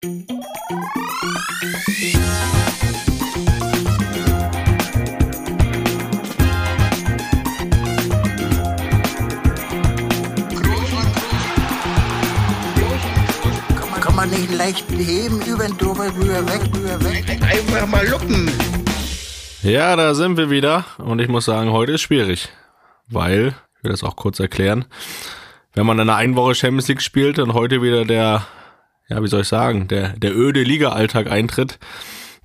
Kann man nicht leicht beheben, über den drüber, rüber, weg, rüber, weg. Einfach mal luppen. Ja, da sind wir wieder und ich muss sagen, heute ist schwierig, weil, ich will das auch kurz erklären, wenn man eine Einwoche Champions League spielt und heute wieder der, ja, wie soll ich sagen, der, der öde Liga-Alltag eintritt,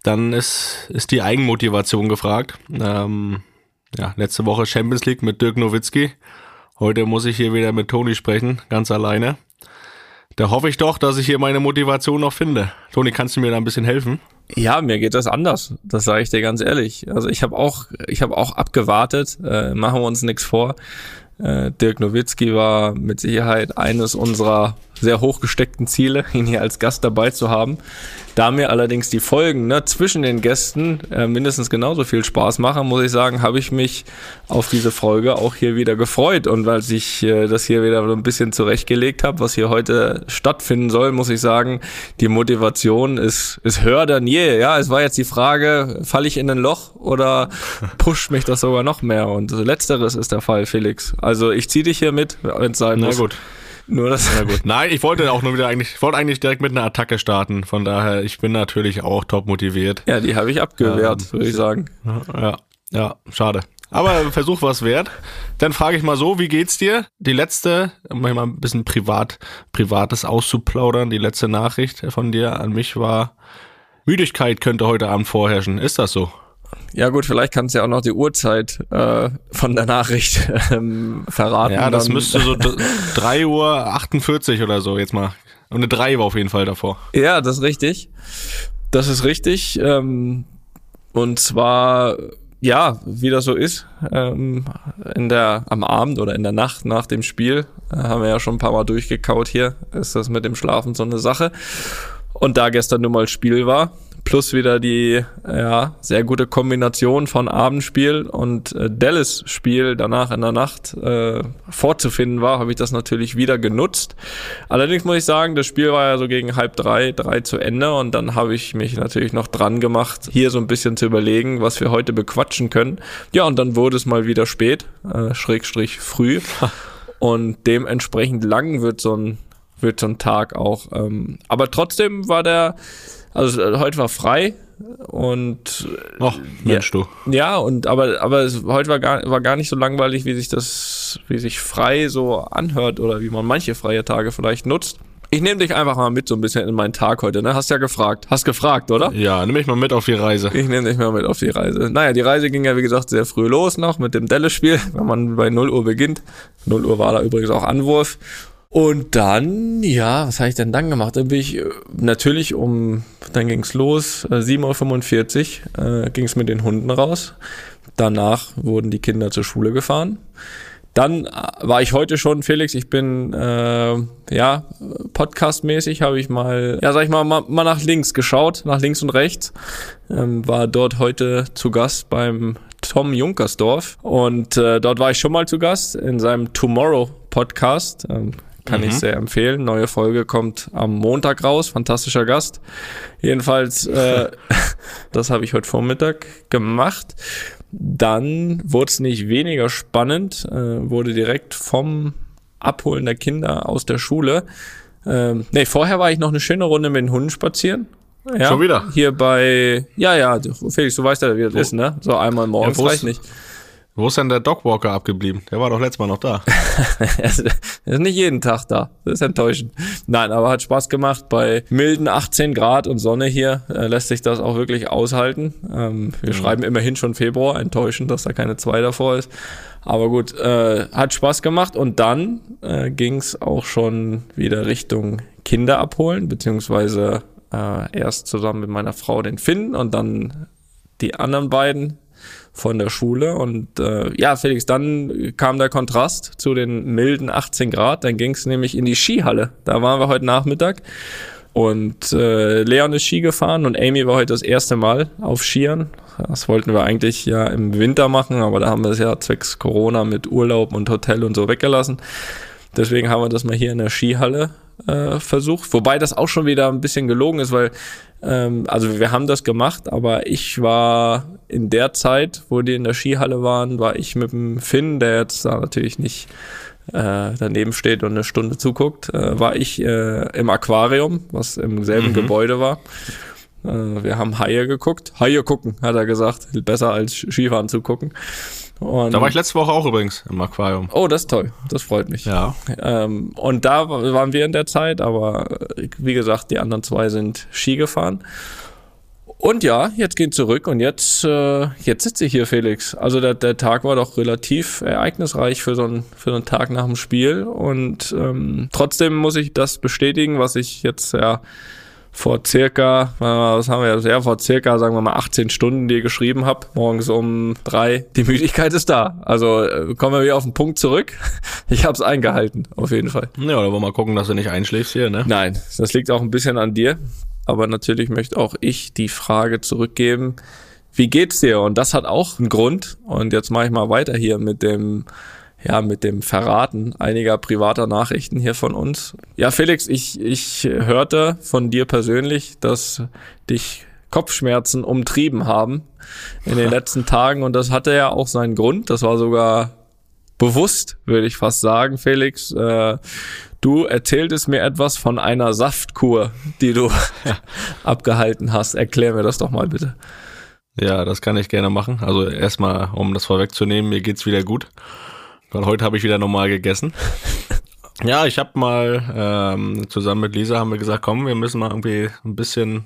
dann ist, ist die Eigenmotivation gefragt. Ähm, ja, letzte Woche Champions League mit Dirk Nowitzki. Heute muss ich hier wieder mit Toni sprechen, ganz alleine. Da hoffe ich doch, dass ich hier meine Motivation noch finde. Toni, kannst du mir da ein bisschen helfen? Ja, mir geht das anders. Das sage ich dir ganz ehrlich. Also ich habe auch, ich habe auch abgewartet. Äh, machen wir uns nichts vor. Äh, Dirk Nowitzki war mit Sicherheit eines unserer sehr hochgesteckten Ziele, ihn hier als Gast dabei zu haben. Da mir allerdings die Folgen ne, zwischen den Gästen äh, mindestens genauso viel Spaß machen, muss ich sagen, habe ich mich auf diese Folge auch hier wieder gefreut. Und weil ich äh, das hier wieder so ein bisschen zurechtgelegt habe, was hier heute stattfinden soll, muss ich sagen, die Motivation ist, ist höher denn je. Ja, es war jetzt die Frage, falle ich in ein Loch oder pusht mich das sogar noch mehr? Und letzteres ist der Fall, Felix. Also ich ziehe dich hier mit, wenn es sein Na muss. gut. Nur das. Na gut. Nein, ich wollte auch nur wieder eigentlich, ich wollte eigentlich direkt mit einer Attacke starten. Von daher, ich bin natürlich auch top motiviert. Ja, die habe ich abgewehrt, Ähm, würde ich sagen. Ja, ja, schade. Aber Versuch was wert. Dann frage ich mal so, wie geht's dir? Die letzte, um mal ein bisschen privat, privates auszuplaudern, die letzte Nachricht von dir an mich war, Müdigkeit könnte heute Abend vorherrschen. Ist das so? Ja gut, vielleicht kannst du ja auch noch die Uhrzeit äh, von der Nachricht ähm, verraten. Ja, das Dann- müsste so d- 3 Uhr 48 oder so jetzt mal. Und eine 3 war auf jeden Fall davor. Ja, das ist richtig. Das ist richtig. Ähm, und zwar, ja, wie das so ist, ähm, in der, am Abend oder in der Nacht nach dem Spiel, äh, haben wir ja schon ein paar Mal durchgekaut hier, ist das mit dem Schlafen so eine Sache. Und da gestern nun mal Spiel war, plus wieder die ja, sehr gute Kombination von Abendspiel und äh, Dallas-Spiel danach in der Nacht äh, vorzufinden war, habe ich das natürlich wieder genutzt. Allerdings muss ich sagen, das Spiel war ja so gegen halb drei, drei zu Ende und dann habe ich mich natürlich noch dran gemacht, hier so ein bisschen zu überlegen, was wir heute bequatschen können. Ja, und dann wurde es mal wieder spät, äh, Schrägstrich früh. Und dementsprechend lang wird so ein, wird so ein Tag auch. Ähm, aber trotzdem war der, also äh, heute war frei und Och, Mensch, du. ja, und aber, aber es, heute war gar, war gar nicht so langweilig, wie sich das, wie sich frei so anhört oder wie man manche freie Tage vielleicht nutzt. Ich nehme dich einfach mal mit so ein bisschen in meinen Tag heute, ne? Hast ja gefragt. Hast gefragt, oder? Ja, nimm mich mal mit auf die Reise. Ich nehme dich mal mit auf die Reise. Naja, die Reise ging ja wie gesagt sehr früh los noch mit dem Dallas-Spiel, wenn man bei 0 Uhr beginnt. 0 Uhr war da übrigens auch Anwurf. Und dann, ja, was habe ich denn dann gemacht? Dann bin ich äh, natürlich um, dann ging's los, äh, 7.45 Uhr äh, ging's mit den Hunden raus. Danach wurden die Kinder zur Schule gefahren. Dann äh, war ich heute schon, Felix, ich bin, äh, ja, podcastmäßig habe ich mal, ja, sag ich mal, mal, mal nach links geschaut, nach links und rechts. Ähm, war dort heute zu Gast beim Tom Junkersdorf und äh, dort war ich schon mal zu Gast in seinem Tomorrow Podcast. Ähm, kann ich sehr empfehlen. Neue Folge kommt am Montag raus. Fantastischer Gast. Jedenfalls, äh, das habe ich heute Vormittag gemacht. Dann wurde es nicht weniger spannend, äh, wurde direkt vom Abholen der Kinder aus der Schule. Ähm, nee, vorher war ich noch eine schöne Runde mit den Hunden spazieren. Ja, Schon wieder? Hier bei, ja, ja, Felix, du weißt ja, wie das ist, ne? So einmal morgens Ja, reicht nicht. Wo ist denn der Dogwalker abgeblieben? Der war doch letztes Mal noch da. Er ist, er ist nicht jeden Tag da. Das ist enttäuschend. Nein, aber hat Spaß gemacht. Bei milden 18 Grad und Sonne hier äh, lässt sich das auch wirklich aushalten. Ähm, wir schreiben immerhin schon Februar. Enttäuschend, dass da keine 2 davor ist. Aber gut, äh, hat Spaß gemacht. Und dann äh, ging es auch schon wieder Richtung Kinder abholen, beziehungsweise äh, erst zusammen mit meiner Frau den Finn und dann die anderen beiden von der Schule. Und äh, ja, Felix, dann kam der Kontrast zu den milden 18 Grad. Dann ging es nämlich in die Skihalle. Da waren wir heute Nachmittag. Und äh, Leon ist Ski gefahren und Amy war heute das erste Mal auf Skiern. Das wollten wir eigentlich ja im Winter machen, aber da haben wir es ja zwecks Corona mit Urlaub und Hotel und so weggelassen. Deswegen haben wir das mal hier in der Skihalle äh, versucht. Wobei das auch schon wieder ein bisschen gelogen ist, weil ähm, also wir haben das gemacht, aber ich war in der Zeit, wo die in der Skihalle waren, war ich mit dem Finn, der jetzt da natürlich nicht äh, daneben steht und eine Stunde zuguckt, äh, war ich äh, im Aquarium, was im selben Mhm. Gebäude war. Äh, wir haben Haie geguckt. Haie gucken, hat er gesagt. Besser als Skifahren zu gucken. Und Da war ich letzte Woche auch übrigens im Aquarium. oh, das ist toll. Das freut mich. Ja. Ähm, und da wa- waren wir in der Zeit, aber äh, wie gesagt, die anderen zwei sind Ski gefahren. Und ja, jetzt gehen zurück und jetzt, äh, jetzt sitze ich hier, Felix. Also der, der Tag war doch relativ ereignisreich für so, einen, für so einen Tag nach dem Spiel. Und ähm, trotzdem muss ich das bestätigen, was ich jetzt ja vor circa, was haben wir jetzt, ja, vor circa, sagen wir mal, 18 Stunden dir geschrieben habe, morgens um drei, die Müdigkeit ist da. Also äh, kommen wir wieder auf den Punkt zurück. Ich habe es eingehalten, auf jeden Fall. Ja, da wollen wir mal gucken, dass du nicht einschläfst hier, ne? Nein, das liegt auch ein bisschen an dir. Aber natürlich möchte auch ich die Frage zurückgeben, wie geht's dir? Und das hat auch einen Grund. Und jetzt mache ich mal weiter hier mit dem, ja, mit dem Verraten einiger privater Nachrichten hier von uns. Ja, Felix, ich, ich hörte von dir persönlich, dass dich Kopfschmerzen umtrieben haben in den letzten Tagen. Und das hatte ja auch seinen Grund. Das war sogar bewusst, würde ich fast sagen, Felix. Äh, du erzähltest mir etwas von einer Saftkur, die du abgehalten hast. Erklär mir das doch mal bitte. Ja, das kann ich gerne machen. Also erstmal, um das vorwegzunehmen, mir geht's wieder gut. Weil heute habe ich wieder normal gegessen. Ja, ich habe mal ähm, zusammen mit Lisa haben wir gesagt, komm, wir müssen mal irgendwie ein bisschen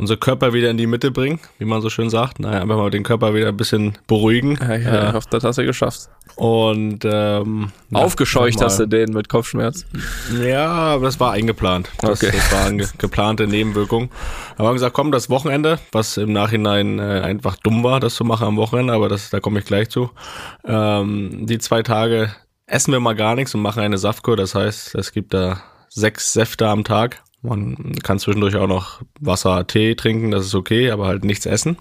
unser Körper wieder in die Mitte bringen, wie man so schön sagt. Naja, einfach mal den Körper wieder ein bisschen beruhigen. Ja, ja. hoffe, das hast du geschafft. Und ähm, Aufgescheucht hast du den mit Kopfschmerz. Ja, aber das war eingeplant. Das, Okay. das war eine geplante Nebenwirkung. Aber wir haben gesagt, komm, das Wochenende, was im Nachhinein äh, einfach dumm war, das zu machen am Wochenende, aber das, da komme ich gleich zu. Ähm, die zwei Tage essen wir mal gar nichts und machen eine Saftkur. Das heißt, es gibt da sechs Säfte am Tag. Man kann zwischendurch auch noch Wasser, Tee trinken, das ist okay, aber halt nichts essen.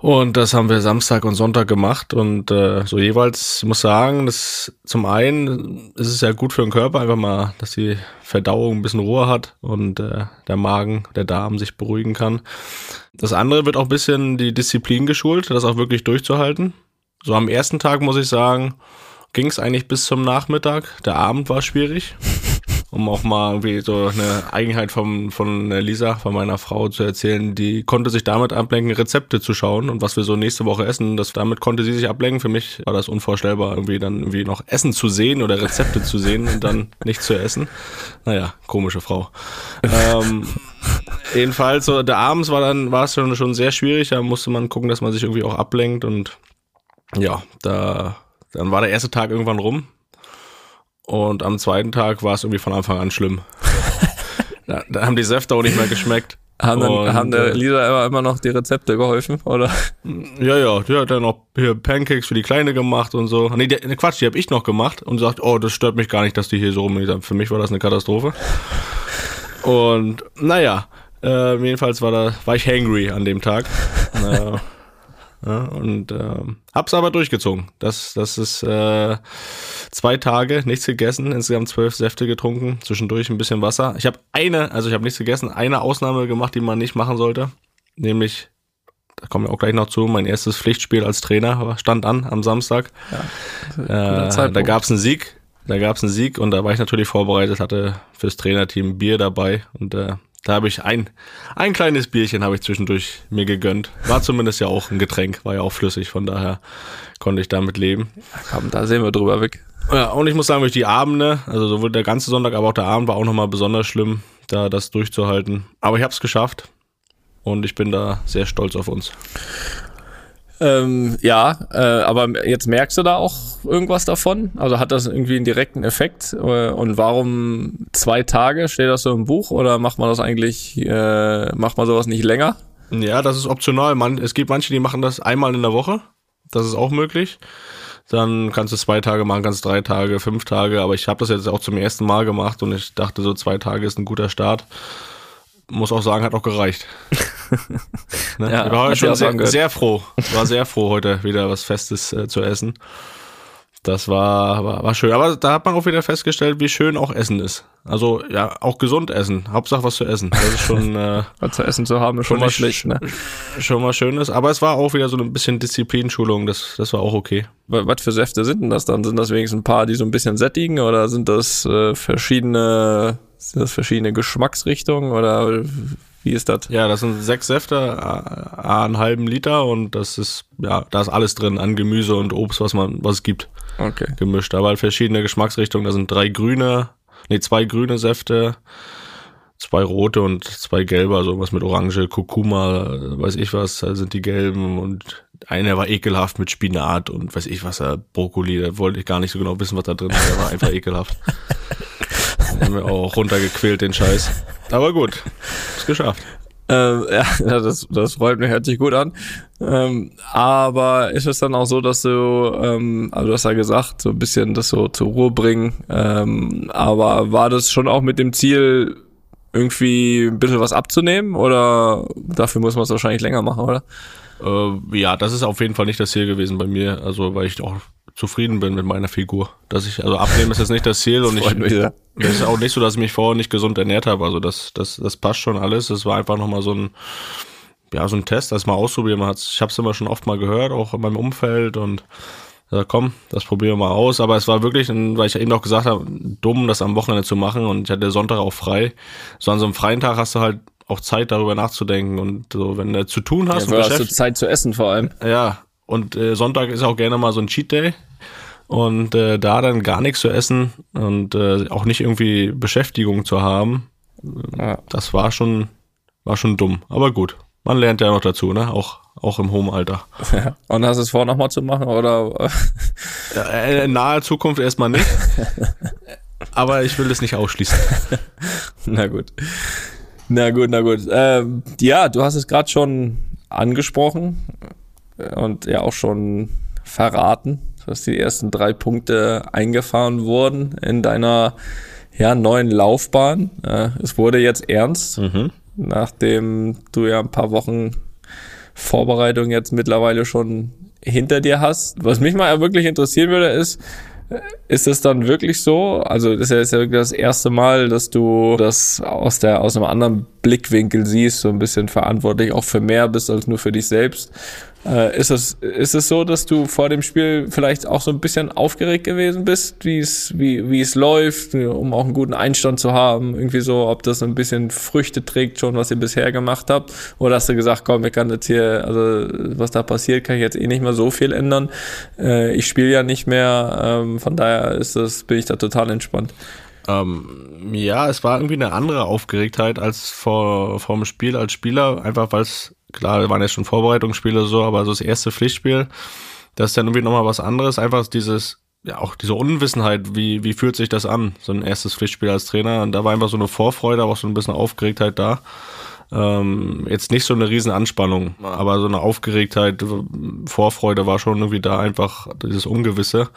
Und das haben wir Samstag und Sonntag gemacht und äh, so jeweils, ich muss sagen, das zum einen ist es ja gut für den Körper, einfach mal, dass die Verdauung ein bisschen Ruhe hat und äh, der Magen, der Darm sich beruhigen kann. Das andere wird auch ein bisschen die Disziplin geschult, das auch wirklich durchzuhalten. So am ersten Tag muss ich sagen, ging es eigentlich bis zum Nachmittag. Der Abend war schwierig um auch mal irgendwie so eine Eigenheit vom, von Lisa, von meiner Frau zu erzählen, die konnte sich damit ablenken, Rezepte zu schauen und was wir so nächste Woche essen, das, damit konnte sie sich ablenken. Für mich war das unvorstellbar, irgendwie dann irgendwie noch Essen zu sehen oder Rezepte zu sehen und dann nicht zu essen. Naja, komische Frau. ähm, jedenfalls, so der abends war dann, war es schon, schon sehr schwierig, da musste man gucken, dass man sich irgendwie auch ablenkt und ja, da, dann war der erste Tag irgendwann rum. Und am zweiten Tag war es irgendwie von Anfang an schlimm. da, da haben die Säfte auch nicht mehr geschmeckt. Haben, dann, Und, haben der äh, Lisa immer, immer noch die Rezepte geholfen, oder? Ja, ja, die hat dann noch hier Pancakes für die Kleine gemacht und so. Nee, die, ne, Quatsch, die habe ich noch gemacht und sagt, oh, das stört mich gar nicht, dass die hier so rumliegen. Für mich war das eine Katastrophe. Und naja, äh, jedenfalls war da, war ich hangry an dem Tag. Naja, ja, und ähm, hab's aber durchgezogen. Das, das ist äh, zwei Tage, nichts gegessen, insgesamt zwölf Säfte getrunken, zwischendurch ein bisschen Wasser. Ich habe eine, also ich habe nichts gegessen, eine Ausnahme gemacht, die man nicht machen sollte, nämlich da kommen wir auch gleich noch zu. Mein erstes Pflichtspiel als Trainer stand an am Samstag. guter äh, da Zeitpunkt. gab es einen Sieg. Da gab es einen Sieg und da war ich natürlich vorbereitet, hatte fürs Trainerteam Bier dabei und äh, da habe ich ein, ein kleines Bierchen habe ich zwischendurch mir gegönnt. War zumindest ja auch ein Getränk, war ja auch flüssig, von daher konnte ich damit leben. Komm, da sehen wir drüber weg. Ja, und ich muss sagen, durch die Abende, also sowohl der ganze Sonntag, aber auch der Abend war auch nochmal besonders schlimm, da das durchzuhalten. Aber ich habe es geschafft und ich bin da sehr stolz auf uns. Ähm, ja, äh, aber jetzt merkst du da auch irgendwas davon? Also hat das irgendwie einen direkten Effekt? Äh, Und warum zwei Tage? Steht das so im Buch oder macht man das eigentlich, äh, macht man sowas nicht länger? Ja, das ist optional. Man, es gibt manche, die machen das einmal in der Woche. Das ist auch möglich. Dann kannst du zwei Tage machen, kannst drei Tage, fünf Tage. Aber ich habe das jetzt auch zum ersten Mal gemacht und ich dachte, so zwei Tage ist ein guter Start. Muss auch sagen, hat auch gereicht. ne? Ja, ich war heute schon sehr, sehr froh. War sehr froh, heute wieder was Festes äh, zu essen. Das war, war, war schön. Aber da hat man auch wieder festgestellt, wie schön auch Essen ist. Also ja, auch gesund essen. Hauptsache was zu essen. Das ist schon äh, Was zu essen zu haben, ist schon mal schlecht, ne? schon mal schönes. Aber es war auch wieder so ein bisschen Disziplinschulung. Das, das war auch okay. Wa- Was für Säfte sind denn das dann? Sind das wenigstens ein paar, die so ein bisschen sättigen oder sind das äh, verschiedene, sind das verschiedene Geschmacksrichtungen oder wie ist das? Ja, das sind sechs Säfte, einen halben Liter und das ist, ja, da ist alles drin an Gemüse und Obst, was man, was es gibt, Okay. gemischt. Aber halt verschiedene Geschmacksrichtungen. Da sind drei grüne, nee, zwei grüne Säfte, zwei rote und zwei gelbe, also was mit Orange, Kurkuma, weiß ich was, da sind die gelben und einer war ekelhaft mit Spinat und weiß ich was, äh, Brokkoli, da wollte ich gar nicht so genau wissen, was da drin ist, der war einfach ekelhaft. Haben wir auch runtergequält, den Scheiß. Aber gut, ist geschafft. Ähm, ja, das, das freut mich, hört sich gut an. Ähm, aber ist es dann auch so, dass du, ähm, also du hast ja gesagt, so ein bisschen das so zur Ruhe bringen, ähm, aber war das schon auch mit dem Ziel, irgendwie ein bisschen was abzunehmen oder dafür muss man es wahrscheinlich länger machen, oder? Äh, ja, das ist auf jeden Fall nicht das Ziel gewesen bei mir, also weil ich auch zufrieden bin mit meiner Figur. Dass ich, also abnehmen ist jetzt nicht das Ziel und ich, mich es ist auch nicht so, dass ich mich vorher nicht gesund ernährt habe. Also das, das, das passt schon alles. Es war einfach nochmal so ein, ja, so ein Test, das mal ausprobieren. Man hat's, ich habe es immer schon oft mal gehört, auch in meinem Umfeld und ja, komm, das probieren wir mal aus. Aber es war wirklich, weil ich eben auch gesagt habe, dumm, das am Wochenende zu machen und ich hatte Sonntag auch frei. So an so einem freien Tag hast du halt auch Zeit, darüber nachzudenken und so, wenn du zu tun hast Ja, und hast du Zeit zu essen vor allem. ja, und äh, Sonntag ist auch gerne mal so ein Cheat Day. Und äh, da dann gar nichts zu essen und äh, auch nicht irgendwie Beschäftigung zu haben, Ja. das war schon, war schon dumm. Aber gut, man lernt ja noch dazu, ne? Auch, auch im hohen Alter. Und hast du es vor, nochmal zu machen oder? Ja, äh, in naher Zukunft erstmal nicht. Aber ich will es nicht ausschließen. Na gut. Na gut, na gut. Ähm, ja, du hast es gerade schon angesprochen und ja auch schon verraten, dass die ersten drei Punkte eingefahren wurden in deiner ja, neuen Laufbahn. Äh, es wurde jetzt ernst, Mhm. nachdem du ja ein paar Wochen Vorbereitung jetzt mittlerweile schon hinter dir hast. Was mich mal wirklich interessieren würde, ist, ist es dann wirklich so? Also das ist ja das erste Mal, dass du das aus der aus einem anderen Blickwinkel siehst, so ein bisschen verantwortlich auch für mehr bist als nur für dich selbst. Äh, ist es ist es so, dass du vor dem Spiel vielleicht auch so ein bisschen aufgeregt gewesen bist, wie es wie wie es läuft, um auch einen guten Einstand zu haben, irgendwie so, ob das ein bisschen Früchte trägt schon, was ihr bisher gemacht habt, oder hast du gesagt, komm, ich kann jetzt hier, also was da passiert, kann ich jetzt eh nicht mehr so viel ändern. Äh, ich spiele ja nicht mehr, ähm, von daher ist das, bin ich da total entspannt. Ähm, ja, es war irgendwie eine andere Aufgeregtheit als vor, vor dem Spiel als Spieler, einfach weil es, klar, waren ja schon Vorbereitungsspiele so, aber so das erste Pflichtspiel, das ist dann irgendwie nochmal was anderes, einfach dieses, ja, auch diese Unwissenheit, wie, wie fühlt sich das an, so ein erstes Pflichtspiel als Trainer, und da war einfach so eine Vorfreude, aber auch so ein bisschen Aufgeregtheit da. Ähm, jetzt nicht so eine riesen Anspannung, aber so eine Aufgeregtheit, Vorfreude war schon irgendwie da, einfach dieses Ungewisse.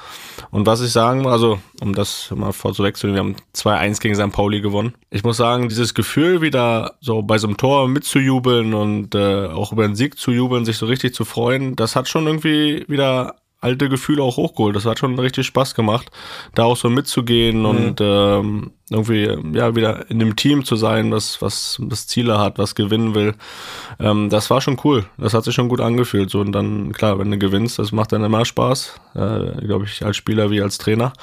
Und was ich sagen, also um das mal vorzuwechseln, wir haben 2-1 gegen St. Pauli gewonnen. Ich muss sagen, dieses Gefühl wieder so bei so einem Tor mitzujubeln und äh, auch über den Sieg zu jubeln, sich so richtig zu freuen, das hat schon irgendwie wieder alte Gefühle auch hochgeholt. Das hat schon richtig Spaß gemacht, da auch so mitzugehen und ähm, irgendwie ja wieder in dem Team zu sein, was was was Ziele hat, was gewinnen will. Ähm, das war schon cool. Das hat sich schon gut angefühlt. So und dann klar, wenn du gewinnst, das macht dann immer Spaß. Äh, Glaube ich als Spieler wie als Trainer.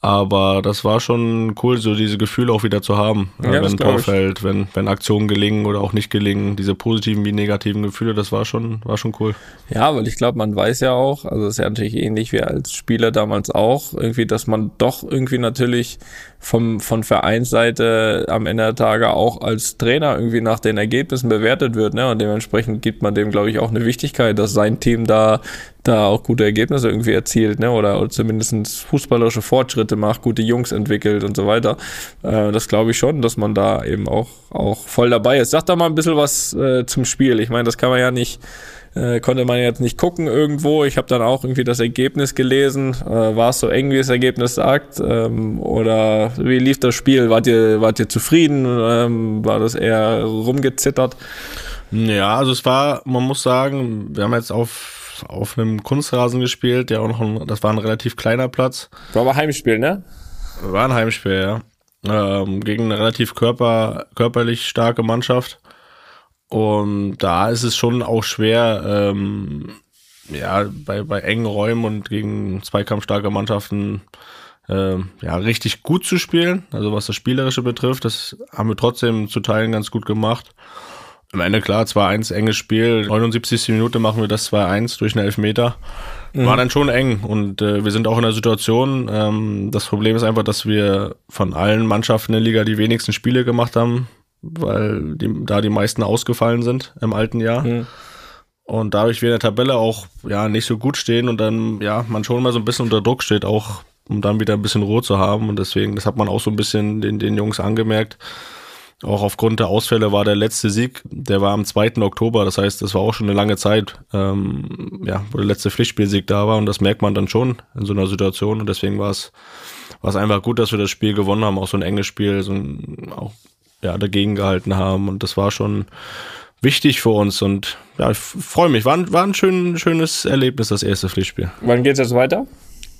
Aber das war schon cool, so diese Gefühle auch wieder zu haben. Ja, äh, wenn Tor fällt, wenn, wenn Aktionen gelingen oder auch nicht gelingen, diese positiven wie negativen Gefühle, das war schon, war schon cool. Ja, weil ich glaube, man weiß ja auch, also das ist ja natürlich ähnlich wie als Spieler damals auch, irgendwie, dass man doch irgendwie natürlich vom, von Vereinsseite am Ende der Tage auch als Trainer irgendwie nach den Ergebnissen bewertet wird, ne? Und dementsprechend gibt man dem, glaube ich, auch eine Wichtigkeit, dass sein Team da, da auch gute Ergebnisse irgendwie erzielt, ne? Oder, oder zumindest fußballerische Fortschritte macht, gute Jungs entwickelt und so weiter. Äh, das glaube ich schon, dass man da eben auch, auch voll dabei ist. Sag doch mal ein bisschen was äh, zum Spiel. Ich meine, das kann man ja nicht äh, konnte man jetzt nicht gucken irgendwo. Ich habe dann auch irgendwie das Ergebnis gelesen. Äh, war es so eng, wie das Ergebnis sagt? Ähm, oder wie lief das Spiel? Wart ihr, wart ihr zufrieden? Ähm, war das eher rumgezittert? Ja, also es war, man muss sagen, wir haben jetzt auf auf einem Kunstrasen gespielt, der auch noch ein, das war ein relativ kleiner Platz. War aber Heimspiel, ne? War ein Heimspiel, ja. Ähm, gegen eine relativ körper, körperlich starke Mannschaft. Und da ist es schon auch schwer, ähm, ja, bei, bei engen Räumen und gegen zweikampfstarke Mannschaften äh, ja, richtig gut zu spielen. Also was das Spielerische betrifft, das haben wir trotzdem zu Teilen ganz gut gemacht. Am Ende klar, 2-1, enges Spiel. 79. Minute machen wir das 2-1 durch einen Elfmeter. War dann schon eng und äh, wir sind auch in der Situation. Ähm, das Problem ist einfach, dass wir von allen Mannschaften in der Liga die wenigsten Spiele gemacht haben, weil die, da die meisten ausgefallen sind im alten Jahr. Mhm. Und dadurch wir in der Tabelle auch ja nicht so gut stehen und dann ja man schon mal so ein bisschen unter Druck steht, auch um dann wieder ein bisschen Ruhe zu haben. Und deswegen, das hat man auch so ein bisschen den, den Jungs angemerkt. Auch aufgrund der Ausfälle war der letzte Sieg, der war am 2. Oktober, das heißt, das war auch schon eine lange Zeit, ähm, ja, wo der letzte Pflichtspielsieg da war und das merkt man dann schon in so einer Situation und deswegen war es, war es einfach gut, dass wir das Spiel gewonnen haben, auch so ein enges Spiel, so ein, auch, ja, dagegen gehalten haben und das war schon wichtig für uns und ja, ich freue mich, war, ein- war ein schön, schönes Erlebnis, das erste Pflichtspiel. Wann geht's jetzt weiter?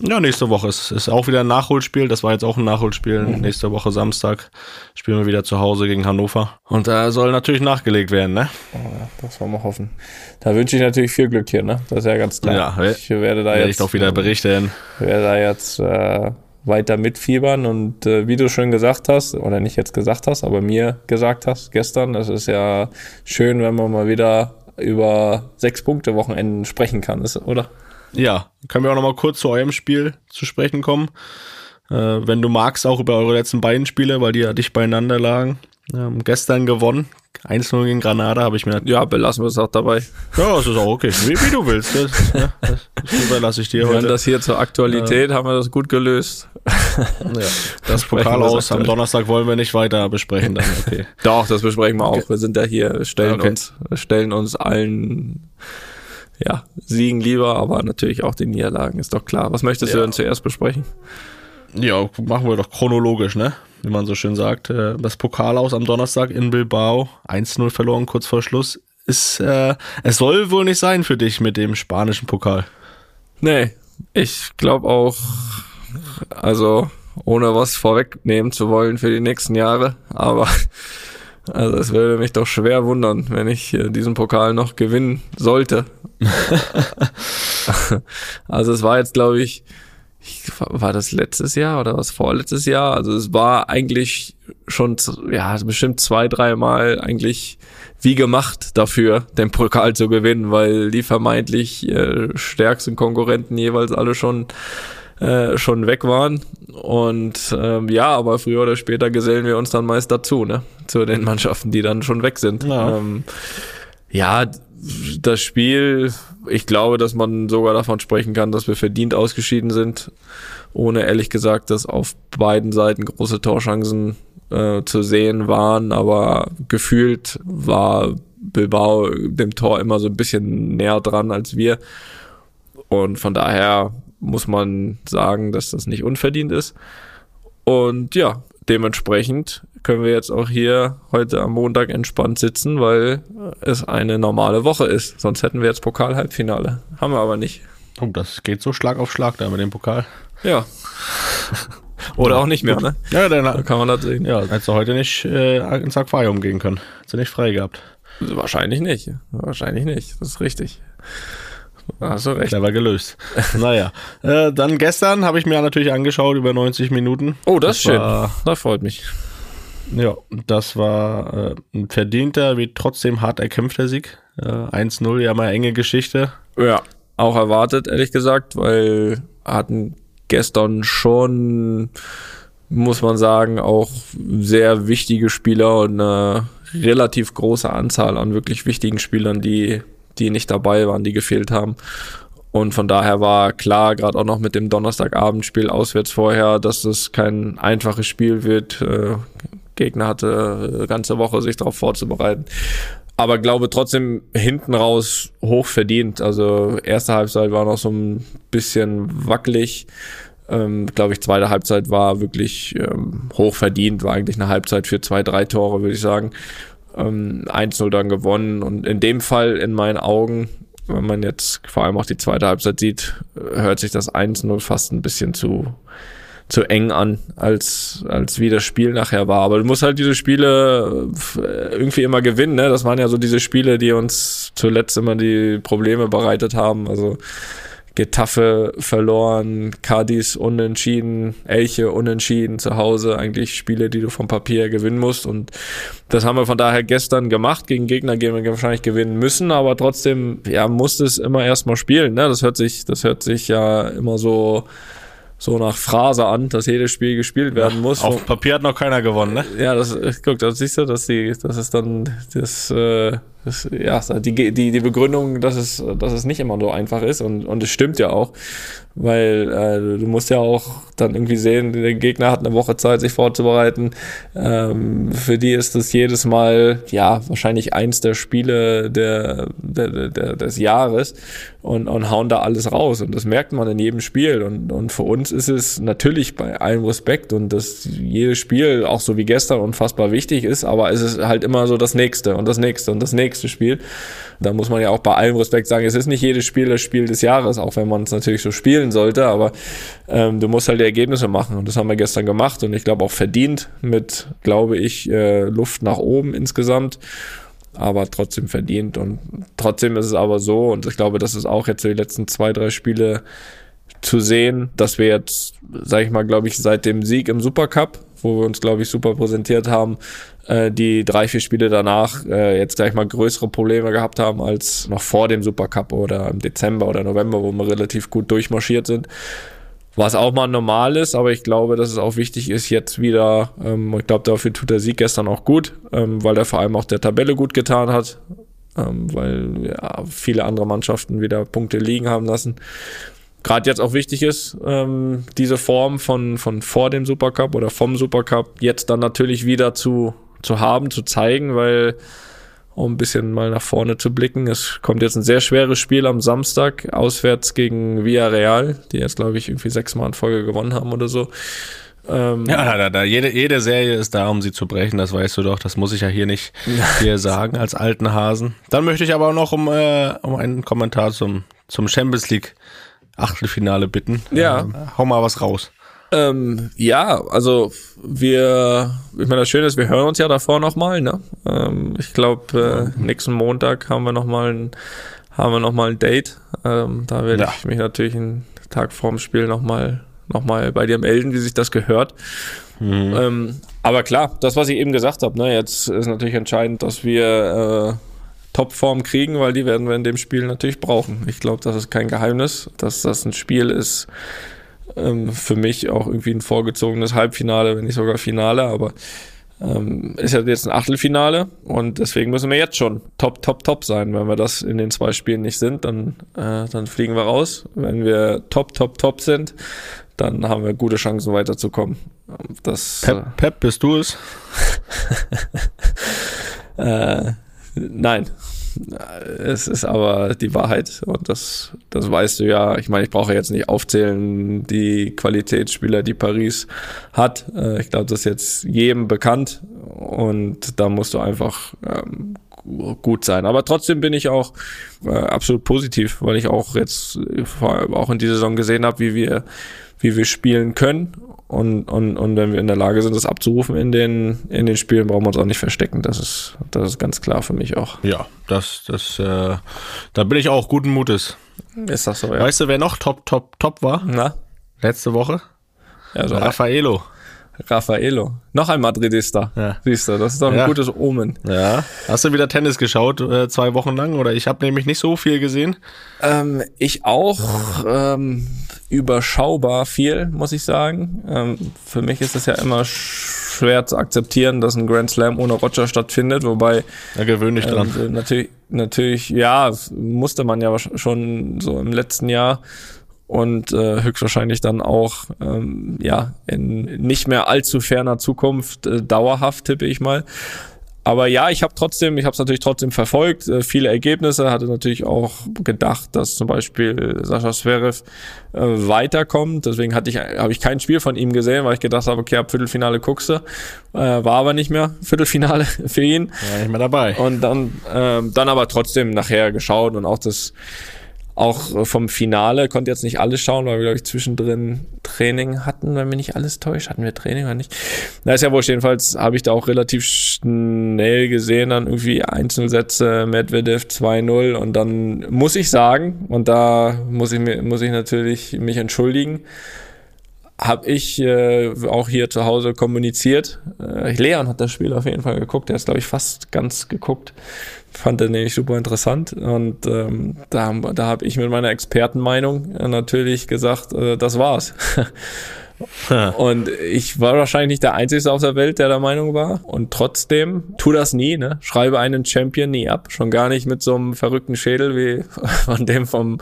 Ja, nächste Woche ist, ist auch wieder ein Nachholspiel. Das war jetzt auch ein Nachholspiel. Nächste Woche Samstag spielen wir wieder zu Hause gegen Hannover. Und da soll natürlich nachgelegt werden, ne? Oh, ja, das wollen wir hoffen. Da wünsche ich natürlich viel Glück hier, ne? Das ist ja ganz klar. Ja, ich werde da Werde ich jetzt, doch wieder berichten. werde da jetzt äh, weiter mitfiebern und äh, wie du schon gesagt hast, oder nicht jetzt gesagt hast, aber mir gesagt hast gestern, das ist ja schön, wenn man mal wieder über sechs Punkte Wochenenden sprechen kann, oder? Ja, können wir auch noch mal kurz zu eurem Spiel zu sprechen kommen. Äh, wenn du magst, auch über eure letzten beiden Spiele, weil die ja dicht beieinander lagen. Ähm, gestern gewonnen. 1-0 gegen Granada habe ich mir Ja, belassen wir es auch dabei. Ja, das ist auch okay. Wie, wie du willst. Das, ja, das, das überlasse ich dir Wir heute. das hier zur Aktualität, haben wir das gut gelöst. ja, das Pokal wir aus am. Donnerstag wollen wir nicht weiter besprechen dann. Okay. Doch, das besprechen wir auch. Wir sind ja hier, stellen Okay. uns, stellen uns allen, ja, Siegen lieber, aber natürlich auch den Niederlagen, ist doch klar. Was möchtest du Ja. denn zuerst besprechen? Ja, machen wir doch chronologisch, ne? Wie man so schön sagt. Äh, Das Pokal aus am Donnerstag in Bilbao. 1-0 verloren kurz vor Schluss. Ist, äh, es soll wohl nicht sein für dich mit dem spanischen Pokal. Nee, ich glaube auch, also ohne was vorwegnehmen zu wollen für die nächsten Jahre, aber also es würde mich doch schwer wundern, wenn ich äh, diesen Pokal noch gewinnen sollte. also es war jetzt, glaube ich, ich, war das letztes Jahr oder was vorletztes Jahr? Also es war eigentlich schon, ja, bestimmt zwei, dreimal eigentlich wie gemacht dafür, den Pokal zu gewinnen, weil die vermeintlich äh, stärksten Konkurrenten jeweils alle schon äh, schon weg waren. Und ähm, ja, aber früher oder später gesellen wir uns dann meist dazu, ne? Zu den Mannschaften, die dann schon weg sind. Ja. Ähm, ja, das Spiel, ich glaube, dass man sogar davon sprechen kann, dass wir verdient ausgeschieden sind, ohne ehrlich gesagt, dass auf beiden Seiten große Torchancen äh, zu sehen waren, aber gefühlt war Bilbao dem Tor immer so ein bisschen näher dran als wir. Und von daher muss man sagen, dass das nicht unverdient ist. Und ja, dementsprechend können wir jetzt auch hier heute am Montag entspannt sitzen, weil es eine normale Woche ist. Sonst hätten wir jetzt Pokal-Halbfinale. Haben wir aber nicht. Oh, das geht so Schlag auf Schlag da mit dem Pokal. Ja. Oder auch nicht mehr, ne? Ja, Da dann kann man das sehen. ja, hättest du heute nicht äh, ins Aquarium gehen können. Hättest du nicht frei gehabt. Wahrscheinlich nicht. Wahrscheinlich nicht. Das ist richtig. Da Hast du recht. Clever gelöst. naja. Äh, dann gestern habe ich mir natürlich angeschaut über 90 Minuten. Oh, das, ist schön. Das freut mich. Ja, das war äh, ein verdienter, wie trotzdem hart erkämpfter Sieg. Äh, 1-0, ja mal enge Geschichte. Ja, auch erwartet, ehrlich gesagt, weil hatten gestern schon, muss man sagen, auch sehr wichtige Spieler und eine relativ große Anzahl an wirklich wichtigen Spielern, die, die nicht dabei waren, die gefehlt haben. Und von daher war klar, gerade auch noch mit dem Donnerstagabendspiel auswärts vorher, dass das kein einfaches Spiel wird. Äh, Gegner hatte eine ganze Woche sich darauf vorzubereiten. Aber glaube trotzdem hinten raus hoch verdient. Also erste Halbzeit war noch so ein bisschen wackelig. Ähm, glaube ich, zweite Halbzeit war wirklich ähm, hoch verdient. War eigentlich eine Halbzeit für zwei, drei Tore, würde ich sagen. Ähm, 1-0 dann gewonnen. Und in dem Fall, in meinen Augen, wenn man jetzt vor allem auch die zweite Halbzeit sieht, hört sich das 1-0 fast ein bisschen zu, zu eng an, als, als wie das Spiel nachher war. Aber du musst halt diese Spiele äh, irgendwie immer gewinnen, ne? Das waren ja so diese Spiele, die uns zuletzt immer die Probleme bereitet haben. Also Getafe verloren, Cadiz unentschieden, Elche unentschieden zu Hause. Eigentlich Spiele, die du vom Papier gewinnen musst. Und das haben wir von daher gestern gemacht. Gegen Gegner gehen wir wahrscheinlich gewinnen müssen, aber trotzdem, ja, musst es immer erstmal spielen. Ne? Das hört sich, das hört sich ja immer so so nach Phrase an, dass jedes Spiel gespielt werden muss. Auf Papier hat noch keiner gewonnen, ne? Ja, das guck, das siehst du, dass die, das ist dann das, äh, das ja die, die die Begründung, dass es dass es nicht immer so einfach ist und und es stimmt ja auch weil äh, du musst ja auch dann irgendwie sehen, der Gegner hat eine Woche Zeit, sich vorzubereiten. Ähm, für die ist das jedes Mal, ja, wahrscheinlich eins der Spiele der, der, der, des Jahres und, und hauen da alles raus. Und das merkt man in jedem Spiel. Und, und für uns ist es natürlich bei allem Respekt und dass jedes Spiel, auch so wie gestern, unfassbar wichtig ist, aber es ist halt immer so das nächste und das nächste und das nächste Spiel. Da muss man ja auch bei allem Respekt sagen, es ist nicht jedes Spiel das Spiel des Jahres, auch wenn man es natürlich so spielen sollte, aber ähm, du musst halt die Ergebnisse machen und das haben wir gestern gemacht und ich glaube auch verdient mit, glaube ich, äh, Luft nach oben insgesamt aber trotzdem verdient. Und trotzdem ist es aber so, und ich glaube, das ist auch jetzt die letzten zwei, drei Spiele zu sehen, dass wir jetzt, sag ich mal, glaube ich, seit dem Sieg im Supercup, wo wir uns, glaube ich, super präsentiert haben, äh, die drei, vier Spiele danach äh, jetzt gleich mal größere Probleme gehabt haben als noch vor dem Supercup oder im Dezember oder November, wo wir relativ gut durchmarschiert sind. Was auch mal normal ist, aber ich glaube, dass es auch wichtig ist, jetzt wieder, ähm, ich glaube, dafür tut der Sieg gestern auch gut, ähm, weil er vor allem auch der Tabelle gut getan hat, ähm, weil ja, viele andere Mannschaften wieder Punkte liegen haben lassen gerade jetzt auch wichtig ist, ähm, diese Form von, von vor dem Supercup oder vom Supercup jetzt dann natürlich wieder zu zu haben, zu zeigen, weil um ein bisschen mal nach vorne zu blicken. Es kommt jetzt ein sehr schweres Spiel am Samstag, auswärts gegen Villarreal, die jetzt, glaube ich, irgendwie sechsmal in Folge gewonnen haben oder so. Ähm, ja, da, da, jede, jede Serie ist da, um sie zu brechen, das weißt du doch. Das muss ich ja hier nicht hier sagen, als alten Hasen. Dann möchte ich aber auch noch um, äh, um einen Kommentar zum, zum Champions League Achtelfinale bitten. Ja. Ähm, hau mal was raus. Ähm, ja, also wir, ich meine, das Schöne ist, wir hören uns ja davor nochmal, ne? Ähm, ich glaube, äh, nächsten Montag haben wir nochmal ein, haben wir noch mal ein Date. Ähm, da werde ja. ich mich natürlich einen Tag vorm Spiel nochmal noch mal bei dir melden, wie sich das gehört. Mhm. Ähm, aber klar, das, was ich eben gesagt habe, ne, jetzt ist natürlich entscheidend, dass wir äh, Topform kriegen, weil die werden wir in dem Spiel natürlich brauchen. Ich glaube, das ist kein Geheimnis, dass das ein Spiel ist, ähm, für mich auch irgendwie ein vorgezogenes Halbfinale, wenn nicht sogar Finale, aber ähm, ist ja jetzt ein Achtelfinale und deswegen müssen wir jetzt schon top, top, top sein. Wenn wir das in den zwei Spielen nicht sind, dann, äh, dann fliegen wir raus. Wenn wir top, top, top sind, dann haben wir gute Chancen weiterzukommen. Das, Pep, äh, Pep bist du es? äh, nein, es ist aber die Wahrheit und das, das weißt du ja. Ich meine, ich brauche jetzt nicht aufzählen, die Qualitätsspieler, die Paris hat. Äh, ich glaube, das ist jetzt jedem bekannt und da musst du einfach ähm, gut sein. Aber trotzdem bin ich auch äh, absolut positiv, weil ich auch jetzt auch in dieser Saison gesehen habe, wie wir wie wir spielen können und, und, und wenn wir in der Lage sind, das abzurufen in den, in den Spielen, brauchen wir uns auch nicht verstecken. Das ist, das ist ganz klar für mich auch. Ja, das, das, äh, da bin ich auch guten Mutes. Ist das so, ja. Weißt du, wer noch top, top, top war? Na? Letzte Woche? Ja, so Raffaello. Raffaello. Noch ein Madridista. Ja. Siehst du, das ist doch ein ja. gutes Omen. Ja. Hast du wieder Tennis geschaut, äh, zwei Wochen lang? Oder ich habe nämlich nicht so viel gesehen. Ähm, ich auch. Ähm, überschaubar viel, muss ich sagen. Ähm, für mich ist es ja immer schwer zu akzeptieren, dass ein Grand Slam ohne Roger stattfindet, wobei ja, gewöhnlich ähm, dran. Natürlich, natürlich, ja, musste man ja schon so im letzten Jahr und äh, höchstwahrscheinlich dann auch ähm, ja in nicht mehr allzu ferner Zukunft äh, dauerhaft tippe ich mal aber ja, ich habe trotzdem, ich habe es natürlich trotzdem verfolgt, äh, viele Ergebnisse, hatte natürlich auch gedacht, dass zum Beispiel Sascha Zverev äh, weiterkommt. Deswegen hatte ich, habe ich kein Spiel von ihm gesehen, weil ich gedacht habe, okay, ab Viertelfinale guckst du. Äh, war aber nicht mehr Viertelfinale für ihn. War nicht mehr dabei. Und dann, äh, dann aber trotzdem nachher geschaut und auch das auch äh, vom Finale konnte jetzt nicht alles schauen, weil wir, glaube ich, zwischendrin Training hatten, wenn mir nicht alles täuscht. Hatten wir Training oder nicht? Na, ist ja wurscht. Jedenfalls habe ich da auch relativ schnell gesehen, dann irgendwie Einzelsätze, Medvedev 2-0 und dann muss ich sagen, und da muss ich, mir, muss ich natürlich mich entschuldigen, habe ich äh, auch hier zu Hause kommuniziert. Äh, Leon hat das Spiel auf jeden Fall geguckt. Der ist, glaube ich, fast ganz geguckt. Fand er nämlich super interessant. Und ähm, da, da habe ich mit meiner Expertenmeinung äh, natürlich gesagt, äh, das war's. Und ich war wahrscheinlich nicht der Einzige auf der Welt, der der Meinung war. Und trotzdem, tu das nie, ne? Schreibe einen Champion nie ab. Schon gar nicht mit so einem verrückten Schädel wie von dem vom,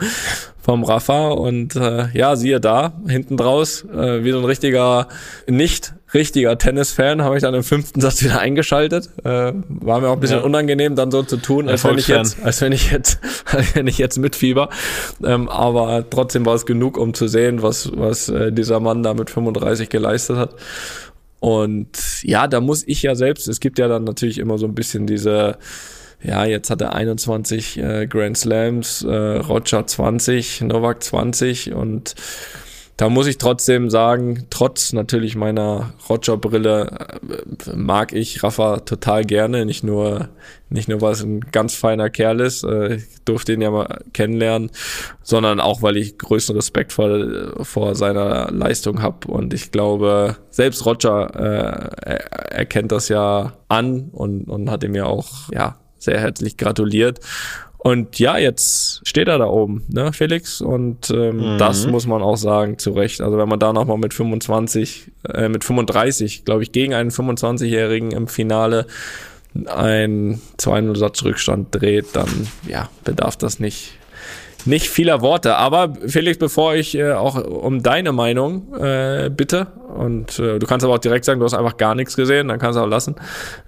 vom Rafa. Und äh, ja, siehe da, hinten draus, äh, wie so ein richtiger, nicht richtiger Tennis-Fan, habe ich dann im fünften Satz wieder eingeschaltet. Äh, war mir auch ein bisschen ja. unangenehm, dann so zu tun, als wenn ich jetzt, als wenn ich jetzt, als wenn ich jetzt mitfieber. Ähm, aber trotzdem war es genug, um zu sehen, was, was äh, dieser Mann da mit 35 geleistet hat. Und ja, da muss ich ja selbst, es gibt ja dann natürlich immer so ein bisschen diese, ja, jetzt hat er 21 äh, Grand Slams, äh, Roger 20, Novak 20 und da muss ich trotzdem sagen, trotz natürlich meiner Roger-Brille äh, mag ich Rafa total gerne. Nicht nur, nicht nur, weil es ein ganz feiner Kerl ist, äh, ich durfte ihn ja mal kennenlernen, sondern auch, weil ich größten Respekt vor, vor seiner Leistung habe. Und ich glaube, selbst Roger äh, erkennt das ja an und, und hat ihm ja auch, ja, sehr herzlich gratuliert. Und ja, jetzt steht er da oben, ne, Felix? Und ähm, mhm. das muss man auch sagen, zu Recht. Also wenn man da nochmal mit 25, äh, mit 35, glaube ich, gegen einen 25-Jährigen im Finale ein 2-0 Satz Rückstand dreht, dann ja, bedarf das nicht nicht vieler Worte. Aber Felix, bevor ich äh, auch um deine Meinung äh, bitte, und äh, du kannst aber auch direkt sagen, du hast einfach gar nichts gesehen, dann kannst du auch lassen,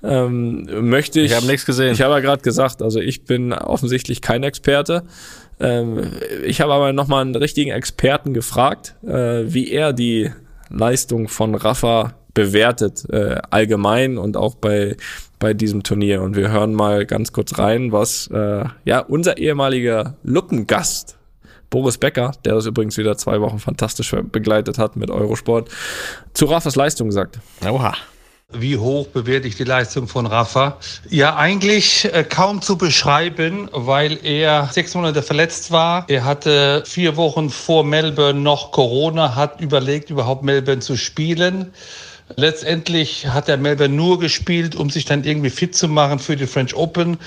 ähm, möchte ich. Ich habe nichts gesehen. Ich habe ja gerade gesagt, also ich bin offensichtlich kein Experte. Ähm, ich habe aber nochmal einen richtigen Experten gefragt, äh, wie er die Leistung von Rafa bewertet, äh, allgemein und auch bei bei diesem Turnier. Und wir hören mal ganz kurz rein, was äh, ja unser ehemaliger Luppengast Boris Becker, der das übrigens wieder zwei Wochen fantastisch begleitet hat mit Eurosport, zu Raffas Leistung sagt. Oha. Wie hoch bewerte ich die Leistung von Rafa? Ja, eigentlich äh, kaum zu beschreiben, weil er sechs Monate verletzt war. Er hatte vier Wochen vor Melbourne noch Corona, hat überlegt, überhaupt Melbourne zu spielen. Letztendlich hat er Melbourne nur gespielt, um sich dann irgendwie fit zu machen für die French Open.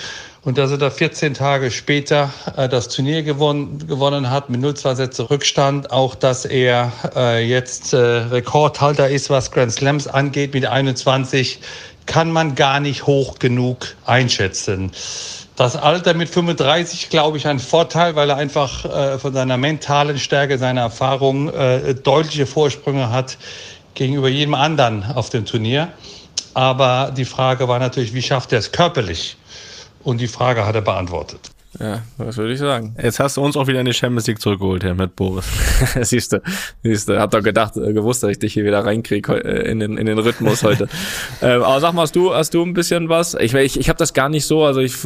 Und dass er da 14 Tage später äh, das Turnier gewonnen, gewonnen hat mit 0-2 Sätze Rückstand. Auch, dass er äh, jetzt äh, Rekordhalter ist, was Grand Slams angeht mit 21, kann man gar nicht hoch genug einschätzen. Das Alter mit 35, glaube ich, ein Vorteil, weil er einfach äh, von seiner mentalen Stärke, seiner Erfahrung äh, deutliche Vorsprünge hat gegenüber jedem anderen auf dem Turnier. Aber die Frage war natürlich, wie schafft er es körperlich? Und die Frage hat er beantwortet. Ja, was würde ich sagen? Jetzt hast du uns auch wieder in die Champions League zurückgeholt, Herr mit Boris. siehst du, siehst du. Hab doch gedacht, äh, gewusst, dass ich dich hier wieder reinkriege äh, in den, in den Rhythmus heute. ähm, aber sag mal, hast du, hast du ein bisschen was? Ich, ich, ich habe das gar nicht so, also ich,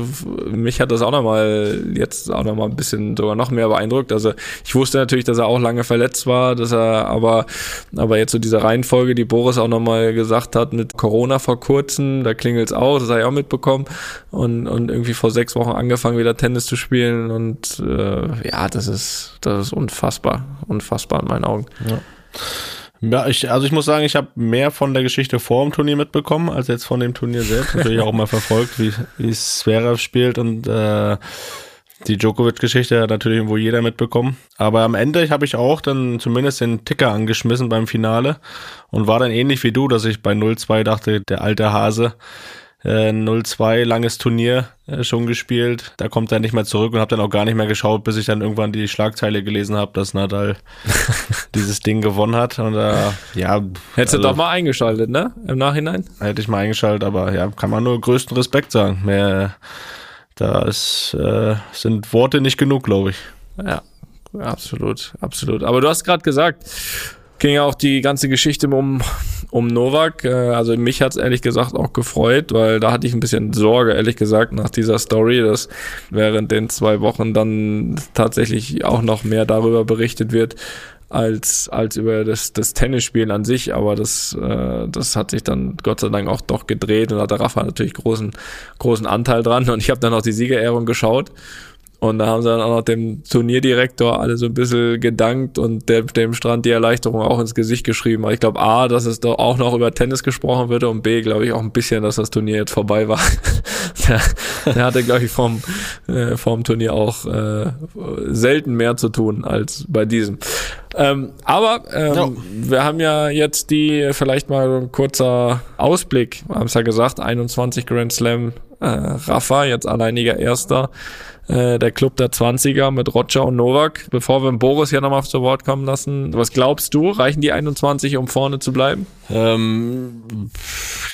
mich hat das auch nochmal, jetzt auch nochmal ein bisschen sogar noch mehr beeindruckt. Also ich wusste natürlich, dass er auch lange verletzt war, dass er, aber, aber jetzt so diese Reihenfolge, die Boris auch nochmal gesagt hat, mit Corona vor kurzem, da klingelt's auch, das habe ich auch mitbekommen. Und, und irgendwie vor sechs Wochen angefangen, wieder Tennis Tennis zu spielen und äh, ja, das ist, das ist unfassbar, unfassbar in meinen Augen. Ja. Ja, ich, also ich muss sagen, ich habe mehr von der Geschichte vor dem Turnier mitbekommen, als jetzt von dem Turnier selbst. Natürlich auch mal verfolgt, wie, wie Zverev spielt und äh, die Djokovic-Geschichte hat natürlich irgendwo jeder mitbekommen. Aber am Ende habe ich auch dann zumindest den Ticker angeschmissen beim Finale und war dann ähnlich wie du, dass ich bei 0-2 dachte, der alte Hase, äh, 0-2, langes Turnier äh, schon gespielt. Da kommt er nicht mehr zurück und habe dann auch gar nicht mehr geschaut, bis ich dann irgendwann die Schlagzeile gelesen habe, dass Nadal dieses Ding gewonnen hat. Und äh, ja, Hättest du doch mal eingeschaltet, ne? Im Nachhinein? hätte ich mal eingeschaltet, aber ja, kann man nur größten Respekt sagen. Mehr, da ist, äh, sind Worte nicht genug, glaube ich. Ja, absolut, absolut. Aber du hast gerade gesagt, ging ja auch die ganze Geschichte um, um Novak. Äh, Also mich hat's ehrlich gesagt auch gefreut, weil da hatte ich ein bisschen Sorge, ehrlich gesagt, nach dieser Story, dass während den zwei Wochen dann tatsächlich auch noch mehr darüber berichtet wird, als, als über das, das Tennisspielen an sich, aber das, äh, das hat sich dann Gott sei Dank auch doch gedreht und hat der Rafa natürlich großen, großen Anteil dran. Und ich habe dann auch die Siegerehrung geschaut und da haben sie dann auch noch dem Turnierdirektor alle so ein bisschen gedankt und dem, dem Strand die Erleichterung auch ins Gesicht geschrieben. Aber ich glaube, A, dass es doch auch noch über Tennis gesprochen wird und B, glaube ich, auch ein bisschen, dass das Turnier jetzt vorbei war. der, der hatte, glaube ich, vom, äh, vom Turnier auch äh, selten mehr zu tun als bei diesem. Ähm, aber ähm, Ja. wir haben ja jetzt die, vielleicht mal ein kurzer Ausblick, haben es ja gesagt, 21 Grand Slam äh, Rafa, jetzt alleiniger Erster äh, der Club der 20er mit Roger und Novak. Bevor wir Boris hier nochmal zu Wort kommen lassen, was glaubst du, reichen die 21, um vorne zu bleiben? Ähm,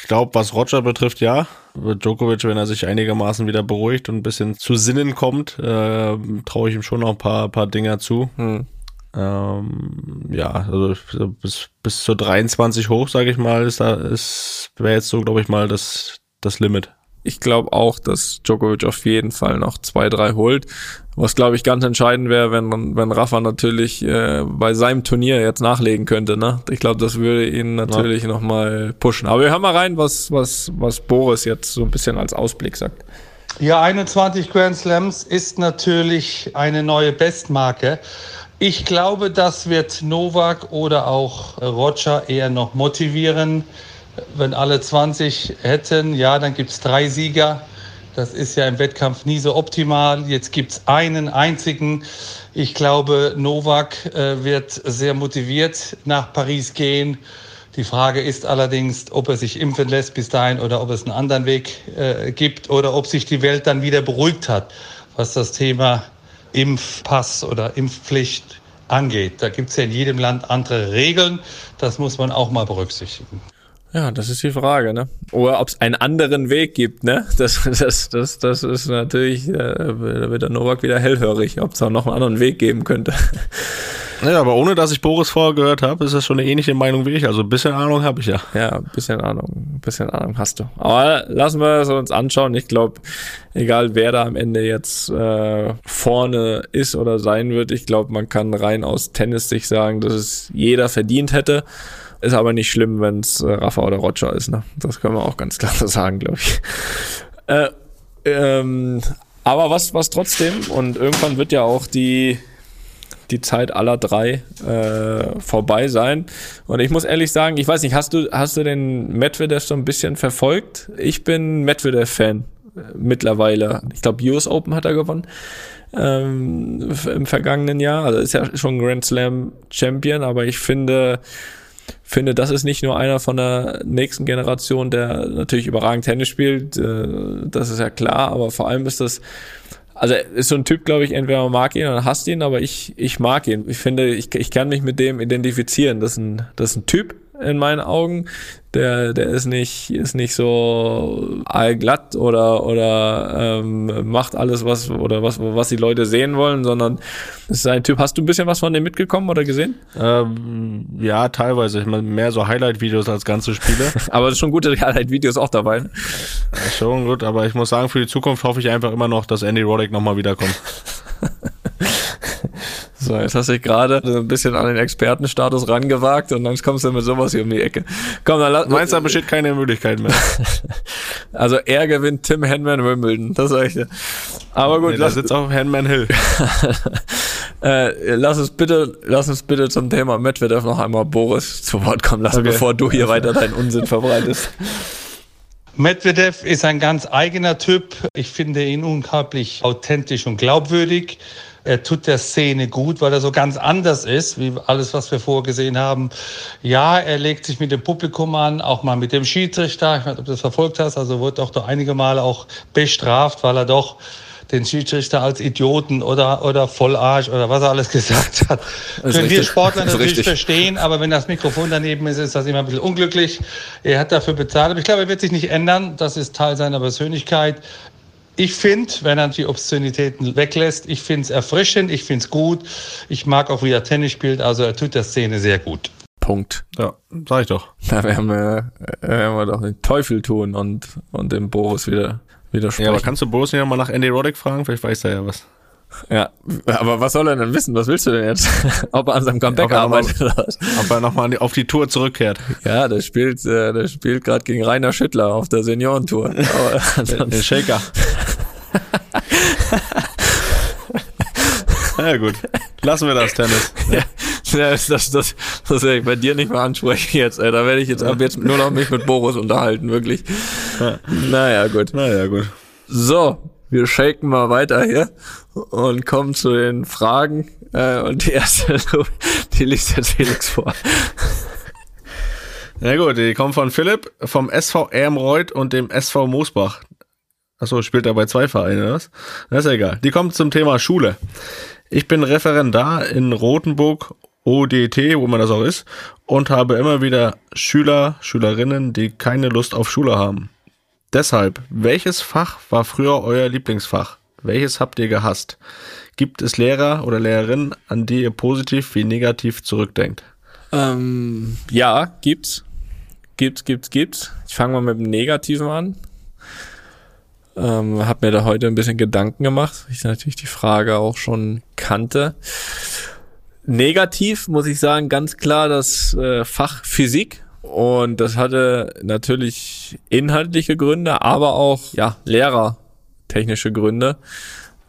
ich glaube, was Roger betrifft, ja. Djokovic, wenn er sich einigermaßen wieder beruhigt und ein bisschen zu Sinnen kommt, äh, traue ich ihm schon noch ein paar, paar Dinger zu. Hm. Ähm, ja, also so bis, bis zu 23 hoch, sage ich mal, ist da ist wäre jetzt so, glaube ich mal, das, das Limit. Ich glaube auch, dass Djokovic auf jeden Fall noch zwei, drei holt. Was glaube ich ganz entscheidend wäre, wenn wenn Rafa natürlich äh, bei seinem Turnier jetzt nachlegen könnte. Ne? Ich glaube, das würde ihn natürlich noch mal pushen. Aber wir hören mal rein, was was was Boris jetzt so ein bisschen als Ausblick sagt. Ja, 21 Grand Slams ist natürlich eine neue Bestmarke. Ich glaube, das wird Novak oder auch Roger eher noch motivieren. Wenn alle 20 hätten, ja, dann gibt's drei Sieger. Das ist ja im Wettkampf nie so optimal. Jetzt gibt's einen einzigen. Ich glaube, Novak äh, wird sehr motiviert nach Paris gehen. Die Frage ist allerdings, ob er sich impfen lässt bis dahin oder ob es einen anderen Weg äh, gibt oder ob sich die Welt dann wieder beruhigt hat, was das Thema Impfpass oder Impfpflicht angeht. Da gibt es ja in jedem Land andere Regeln. Das muss man auch mal berücksichtigen. Ja, das ist die Frage, ne? Oder ob es einen anderen Weg gibt, ne? Das, das, das, das ist natürlich, äh, da wird der Novak wieder hellhörig, ob es da noch einen anderen Weg geben könnte. Ja, aber ohne dass ich Boris vorher gehört habe, ist das schon eine ähnliche Meinung wie ich. Also ein bisschen Ahnung habe ich ja. Ja, ein bisschen Ahnung, ein bisschen Ahnung hast du. Aber lassen wir es uns anschauen. Ich glaube, egal wer da am Ende jetzt äh, vorne ist oder sein wird, ich glaube, man kann rein aus Tennis sich sagen, dass es jeder verdient hätte. Ist aber nicht schlimm, wenn es äh, Rafa oder Roger ist. Ne? Das können wir auch ganz klar so sagen, glaube ich. Äh, ähm, aber was, was trotzdem, und irgendwann wird ja auch die, die Zeit aller drei äh, vorbei sein. Und ich muss ehrlich sagen, ich weiß nicht, hast du, hast du den Medvedev so ein bisschen verfolgt? Ich bin Medvedev-Fan äh, mittlerweile. Ich glaube, US Open hat er gewonnen ähm, im vergangenen Jahr. Also ist ja schon Grand Slam Champion, aber ich finde, finde, das ist nicht nur einer von der nächsten Generation, der natürlich überragend Tennis spielt, äh, das ist ja klar, aber vor allem ist das, also ist so ein Typ, glaube ich, entweder man mag ihn oder hasst ihn, aber ich, ich mag ihn. Ich finde, ich, ich kann mich mit dem identifizieren. Das ist ein, das ist ein Typ in meinen Augen, der, der ist nicht, ist nicht so allglatt oder, oder ähm, macht alles, was, oder was, was die Leute sehen wollen, sondern ist ein Typ. Hast du ein bisschen was von dem mitgekommen oder gesehen? Ähm, ja, teilweise. Ich meine, mehr so Highlight-Videos als ganze Spiele. Aber es ist schon gute Highlight-Videos auch dabei. ne? Ja, schon gut, aber ich muss sagen, für die Zukunft hoffe ich einfach immer noch, dass Andy Roddick nochmal wiederkommt. So, jetzt hast du dich gerade so ein bisschen an den Expertenstatus rangewagt und dann kommst du mit sowas hier um die Ecke. Komm, dann lass, Meinst du, da besteht keine Möglichkeit mehr? Also er gewinnt Tim Henman Wimbledon, das sag ich dir. Aber gut, Nee, lass, sitzt auch Handman Hill. äh, lass uns bitte, lass uns bitte zum Thema Medvedev noch einmal Boris zu Wort kommen lassen, Okay. bevor du hier weiter deinen Unsinn verbreitest. Medvedev ist ein ganz eigener Typ. Ich finde ihn unglaublich authentisch und glaubwürdig. Er tut der Szene gut, weil er so ganz anders ist, wie alles, was wir vorgesehen haben. Ja, er legt sich mit dem Publikum an, auch mal mit dem Schiedsrichter. Ich weiß nicht, ob du das verfolgt hast. Also wurde auch doch einige Male auch bestraft, weil er doch den Schiedsrichter als Idioten oder, oder Vollarsch oder was er alles gesagt hat. Können wir. Sportler Das natürlich richtig. verstehen, aber wenn das Mikrofon daneben ist, ist das immer ein bisschen unglücklich. Er hat dafür bezahlt, aber ich glaube, er wird sich nicht ändern. Das ist Teil seiner Persönlichkeit. Ich finde, wenn er die Obszönitäten weglässt, ich finde es erfrischend, ich finde es gut. Ich mag auch, wie er Tennis spielt, also er tut der Szene sehr gut. Punkt. Ja, sag ich doch. Da werden wir, werden wir doch den Teufel tun und, und den Boris wieder widersprechen. Ja, aber kannst du Boris nicht nochmal nach Andy Roddick fragen? Vielleicht weiß er ja was. Ja, aber was soll er denn wissen? Was willst du denn jetzt? Ob er an seinem Comeback Ob nochmal- arbeitet oder was? Ob er nochmal auf die Tour zurückkehrt. Ja, der spielt, äh, der spielt gerade gegen Rainer Schüttler auf der Seniorentour. Aber Den Shaker. ja gut, lassen wir das Tennis. ja, das, das, das, das werde ich bei dir nicht mehr ansprechen jetzt. Ey. Da werde ich jetzt ab jetzt nur noch mich mit Boris unterhalten, wirklich. Naja, gut. Naja, gut. So, wir shaken mal weiter hier und kommen zu den Fragen. Äh, und die erste, die liest jetzt Felix vor. Ja gut, die kommen von Philipp, vom SV Ermreuth und dem SV Moosbach. Achso, spielt er bei zwei Vereinen, oder was? Das ist ja egal. Die kommt zum Thema Schule. Ich bin Referendar in Rothenburg ODT, wo man das auch ist, und habe immer wieder Schüler, Schülerinnen, die keine Lust auf Schule haben. Deshalb, welches Fach war früher euer Lieblingsfach? Welches habt ihr gehasst? Gibt es Lehrer oder Lehrerinnen, an die ihr positiv wie negativ zurückdenkt? Ähm, ja, gibt's. Gibt's, gibt's, gibt's. Ich fange mal mit dem Negativen an. Ähm, hab mir da heute ein bisschen Gedanken gemacht, weil ich natürlich die Frage auch schon kannte. Negativ muss ich sagen, ganz klar das äh, Fach Physik. Und das hatte natürlich inhaltliche Gründe, aber auch ja lehrertechnische Gründe.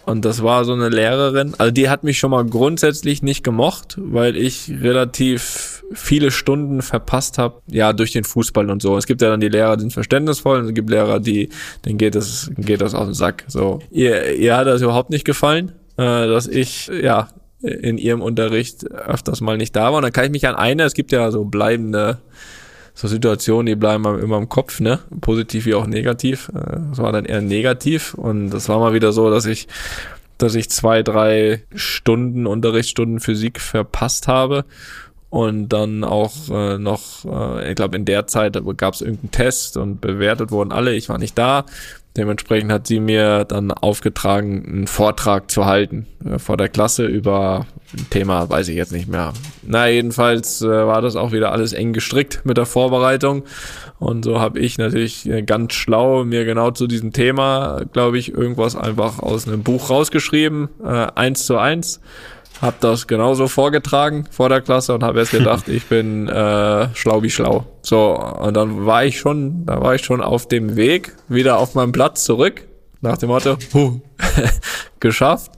Und das war so eine Lehrerin, also die hat mich schon mal grundsätzlich nicht gemocht, weil ich relativ viele Stunden verpasst habe, ja, durch den Fußball und so. Es gibt ja dann die Lehrer, die sind verständnisvoll, und es gibt Lehrer, die, denen geht das, geht das auf den Sack. So. Ihr, ihr hat das überhaupt nicht gefallen, äh, dass ich, ja, in ihrem Unterricht öfters mal nicht da war. Und dann kann ich mich an eine, es gibt ja so bleibende so Situationen, die bleiben immer im Kopf, ne? Positiv wie auch negativ. Äh, Das war dann eher negativ und das war mal wieder so, dass ich, dass ich zwei, drei Stunden Unterrichtsstunden Physik verpasst habe und dann auch äh, noch, äh, ich glaube in der Zeit gab es irgendeinen Test und bewertet wurden alle. Ich war nicht da. Dementsprechend hat sie mir dann aufgetragen, einen Vortrag zu halten äh, vor der Klasse über ein Thema, weiß ich jetzt nicht mehr. Na, jedenfalls äh, war das auch wieder alles eng gestrickt mit der Vorbereitung. Und so habe ich natürlich äh, ganz schlau mir genau zu diesem Thema, glaube ich, irgendwas einfach aus einem Buch rausgeschrieben, äh, eins zu eins. Hab das genauso vorgetragen vor der Klasse und habe erst gedacht, ich bin äh, schlau wie schlau. So, und dann war ich schon, da war ich schon auf dem Weg wieder auf meinem Platz zurück, nach dem Motto, huh, geschafft.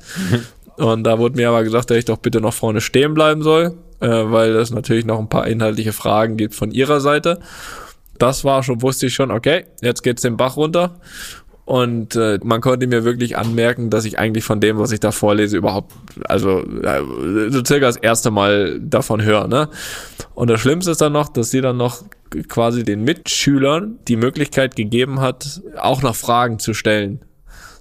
Und da wurde mir aber gesagt, dass ich doch bitte noch vorne stehen bleiben soll, äh, weil es natürlich noch ein paar inhaltliche Fragen gibt von ihrer Seite. Das war schon, wusste ich schon, okay, jetzt geht's den Bach runter. Und äh, man konnte mir wirklich anmerken, dass ich eigentlich von dem, was ich da vorlese, überhaupt, also äh, so circa das erste Mal davon höre. Ne? Und das Schlimmste ist dann noch, dass sie dann noch quasi den Mitschülern die Möglichkeit gegeben hat, auch noch Fragen zu stellen.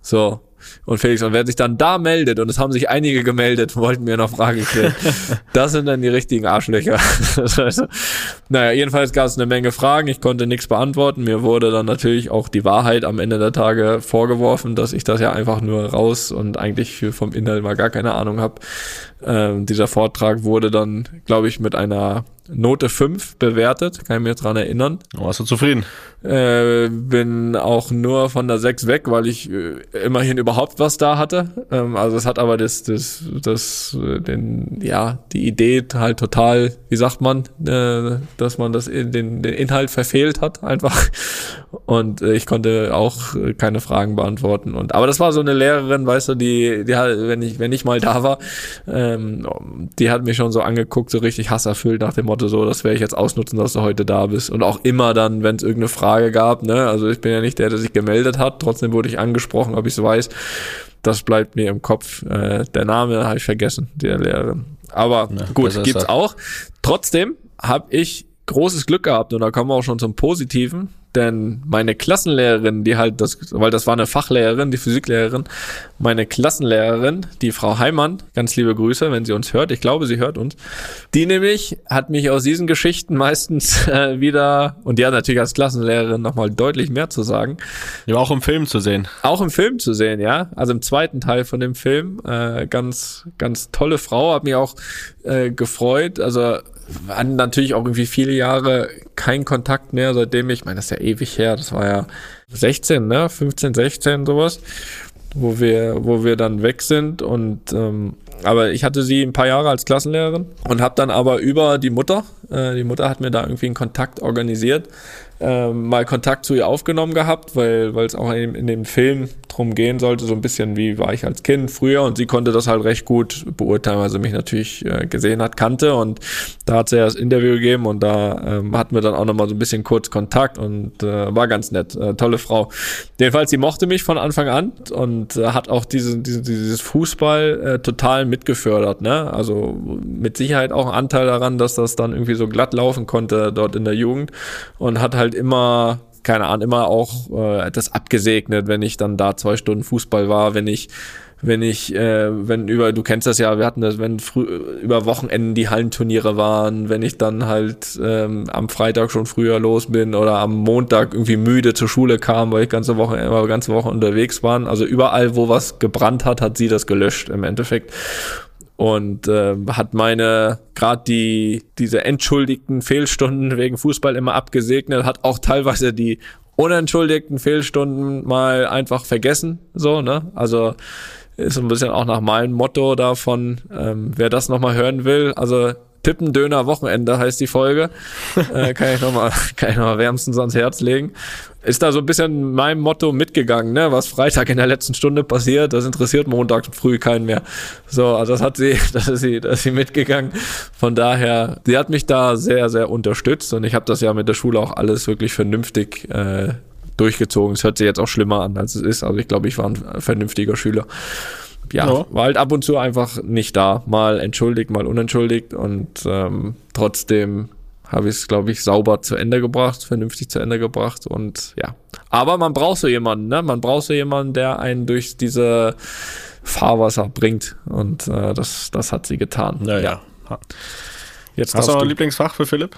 So. Und Felix, und wer sich dann da meldet, und es haben sich einige gemeldet, wollten mir noch Fragen stellen, das sind dann die richtigen Arschlöcher. Heißt, naja, jedenfalls gab es eine Menge Fragen, ich konnte nichts beantworten. Mir wurde dann natürlich auch die Wahrheit am Ende der Tage vorgeworfen, dass ich das ja einfach nur raus und eigentlich vom Inhalt mal gar keine Ahnung habe. Ähm, dieser Vortrag wurde dann, glaube ich, mit einer Note 5 bewertet, kann ich mir dran erinnern. Warst du zufrieden? Äh, bin auch nur von der 6 weg, weil ich äh, immerhin überhaupt was da hatte. Ähm, also es hat aber das, das, das, äh, den, ja, die Idee halt total, wie sagt man, äh, dass man das in, den, den Inhalt verfehlt hat, einfach. Und äh, ich konnte auch äh, keine Fragen beantworten. Und aber das war so eine Lehrerin, weißt du, die, die halt, wenn ich, wenn ich mal da war, ähm, die hat mich schon so angeguckt, so richtig hasserfüllt nach dem Motto, so, das werde ich jetzt ausnutzen, dass du heute da bist. Und auch immer dann, wenn es irgendeine Frage gab, ne, also ich bin ja nicht der, der sich gemeldet hat, trotzdem wurde ich angesprochen, ob ich es weiß. das bleibt mir im Kopf. Äh, der Name habe ich vergessen, der Lehrerin. Aber Ja, gut, gibt's auch. Trotzdem habe ich großes Glück gehabt und da kommen wir auch schon zum Positiven, denn meine Klassenlehrerin, die halt das, weil das war eine Fachlehrerin, die Physiklehrerin, meine Klassenlehrerin, die Frau Heimann, ganz liebe Grüße, wenn sie uns hört, ich glaube, sie hört uns, die nämlich hat mich aus diesen Geschichten meistens äh, wieder, und die hat natürlich als Klassenlehrerin nochmal deutlich mehr zu sagen, Die war auch im Film zu sehen. auch im Film zu sehen, ja. Also im zweiten Teil von dem Film. Äh, ganz, ganz tolle Frau, hat mich auch äh, gefreut. Also an natürlich auch irgendwie viele Jahre kein Kontakt mehr, seitdem ich, ich meine, das ist ja ewig her, das war ja 16, ne? 15, 16, sowas, wo wir, wo wir dann weg sind und ähm, aber ich hatte sie ein paar Jahre als Klassenlehrerin und habe dann aber über die Mutter, äh, die Mutter hat mir da irgendwie einen Kontakt organisiert, ähm, mal Kontakt zu ihr aufgenommen gehabt, weil es auch in, in dem Film drum gehen sollte, so ein bisschen wie war ich als Kind früher und sie konnte das halt recht gut beurteilen, weil sie mich natürlich äh, gesehen hat, kannte und da hat sie ja das Interview gegeben und da ähm, hatten wir dann auch nochmal so ein bisschen kurz Kontakt und äh, war ganz nett, äh, tolle Frau. Jedenfalls, sie mochte mich von Anfang an und äh, hat auch diese, diese, dieses Fußball äh, total mitgefördert, ne? Also mit Sicherheit auch einen Anteil daran, dass das dann irgendwie so glatt laufen konnte dort in der Jugend und hat halt immer keine Ahnung, immer auch äh, das abgesegnet, wenn ich dann da zwei Stunden Fußball war, wenn ich wenn ich, äh, wenn über, du kennst das ja, wir hatten das, wenn früh, über Wochenenden die Hallenturniere waren, wenn ich dann halt ähm, am Freitag schon früher los bin oder am Montag irgendwie müde zur Schule kam, weil ich ganze Woche, immer ganze Woche unterwegs war. Also überall, wo was gebrannt hat, hat sie das gelöscht im Endeffekt und äh, hat meine gerade die diese entschuldigten Fehlstunden wegen Fußball immer abgesegnet, hat auch teilweise die unentschuldigten Fehlstunden mal einfach vergessen, so ne? Also ist ein bisschen auch nach meinem Motto davon, ähm, wer das nochmal hören will, also Tippendöner Wochenende heißt die Folge. äh, kann ich nochmal, kann ich noch wärmstens ans Herz legen. Ist da so ein bisschen meinem Motto mitgegangen, ne? Was Freitag in der letzten Stunde passiert, das interessiert Montag früh keinen mehr. So, also das hat sie, das ist sie, das ist sie mitgegangen. Von daher, sie hat mich da sehr, sehr unterstützt und ich habe das ja mit der Schule auch alles wirklich vernünftig äh, durchgezogen. Es hört sich jetzt auch schlimmer an, als es ist. Also ich glaube, ich war ein vernünftiger Schüler ja, Ja. war halt ab und zu einfach nicht da. Mal entschuldigt, mal unentschuldigt und ähm, trotzdem habe ich es, glaube ich, sauber zu Ende gebracht, vernünftig zu Ende gebracht und ja. Aber man braucht so jemanden, ne? Man braucht so jemanden, der einen durch diese Fahrwasser bringt und äh, das, das hat sie getan. Naja. Jetzt Hast du noch ein Lieblingsfach für Philipp?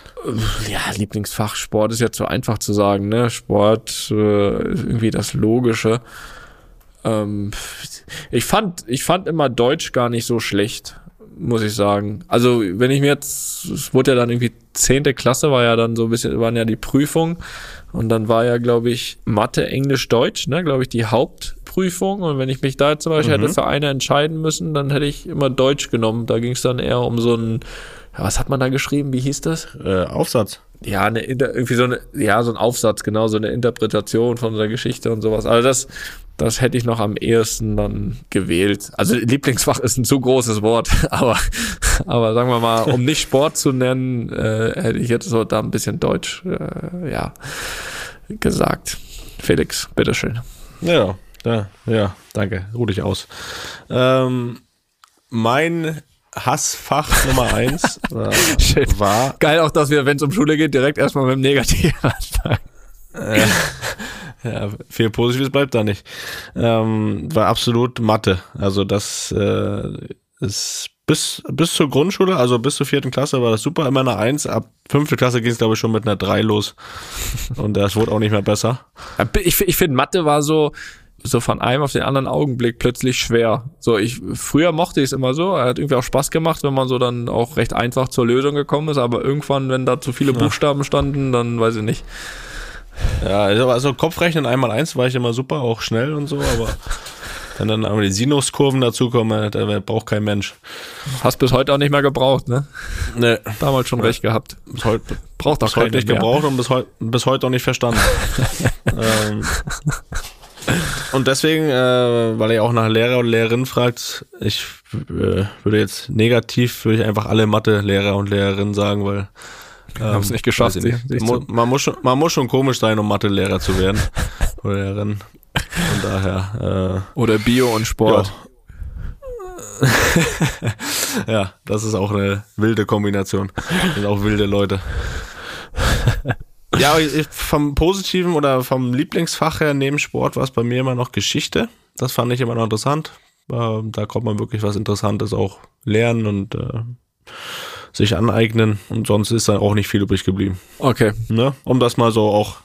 ja, Lieblingsfach Sport ist jetzt so einfach zu sagen, ne? Sport, äh, ist irgendwie das Logische. Ähm, ich fand, ich fand immer Deutsch gar nicht so schlecht, muss ich sagen. Also, wenn ich mir jetzt, es wurde ja dann irgendwie zehnte Klasse, war ja dann so ein bisschen, waren ja die Prüfungen und dann war ja, glaube ich, Mathe, Englisch, Deutsch, ne, glaube ich, die Hauptprüfung und wenn ich mich da jetzt zum Beispiel hätte für eine entscheiden müssen, dann hätte ich immer Deutsch genommen. Da ging es dann eher um so ein, ja, was hat man da geschrieben? Wie hieß das? Äh, Aufsatz. ja, eine, irgendwie so eine, ja, so ein Aufsatz, genau, so eine Interpretation von der Geschichte und sowas. Also das, das hätte ich noch am ehesten dann gewählt. Also Lieblingsfach ist ein zu großes Wort, aber, aber sagen wir mal, um nicht Sport zu nennen, äh, hätte ich jetzt so da ein bisschen Deutsch, äh, ja, gesagt. Felix, bitteschön. Ja, ja, ja, danke. Ruh dich aus. Ähm, mein Hassfach Nummer eins äh, war Geil auch, dass wir, wenn es um Schule geht, direkt erstmal mit dem Negativen anfangen. Ja, viel Positives bleibt da nicht. Ähm, war absolut Mathe. Also das äh, ist bis, bis zur Grundschule, also bis zur vierten Klasse war das super, immer eine Eins. Ab fünfte Klasse ging es, glaube ich, schon mit einer Drei los. Und das wurde auch nicht mehr besser. Ja, Ich, ich finde, Mathe war so, so von einem auf den anderen Augenblick plötzlich schwer. So, ich, früher mochte ich es immer so. Er hat irgendwie auch Spaß gemacht, wenn man so dann auch recht einfach zur Lösung gekommen ist. Aber irgendwann, wenn da zu viele Buchstaben standen, dann weiß ich nicht. Ja, also, also Kopfrechnen einmal eins war ich immer super, auch schnell und so, aber wenn dann aber die Sinuskurven dazukommen, da braucht kein Mensch. Hast bis heute auch nicht mehr gebraucht, ne? Ne, Damals schon recht gehabt. bis heute, Braucht auch bis heute nicht mehr. gebraucht und bis, heu bis heute auch nicht verstanden. ähm, und deswegen, äh, weil ihr auch nach Lehrer und Lehrerin fragt, ich äh, würde jetzt negativ, würde ich einfach alle Mathe-Lehrer und Lehrerinnen sagen, weil ähm, Haben's nicht geschafft, sich man, muss schon, man muss schon komisch sein, um Mathe-Lehrer zu werden. oder Lehrerin. Von daher, Oder Bio und äh, Sport. ja. das ist auch eine wilde Kombination. Das sind auch wilde Leute. Ja, vom Positiven oder vom Lieblingsfach her neben Sport war es bei mir immer noch Geschichte. Das fand ich immer noch interessant. Äh, Da konnte man wirklich was Interessantes auch lernen und äh, sich aneignen. Und sonst ist dann auch nicht viel übrig geblieben. Okay, Ne? Um das mal so auch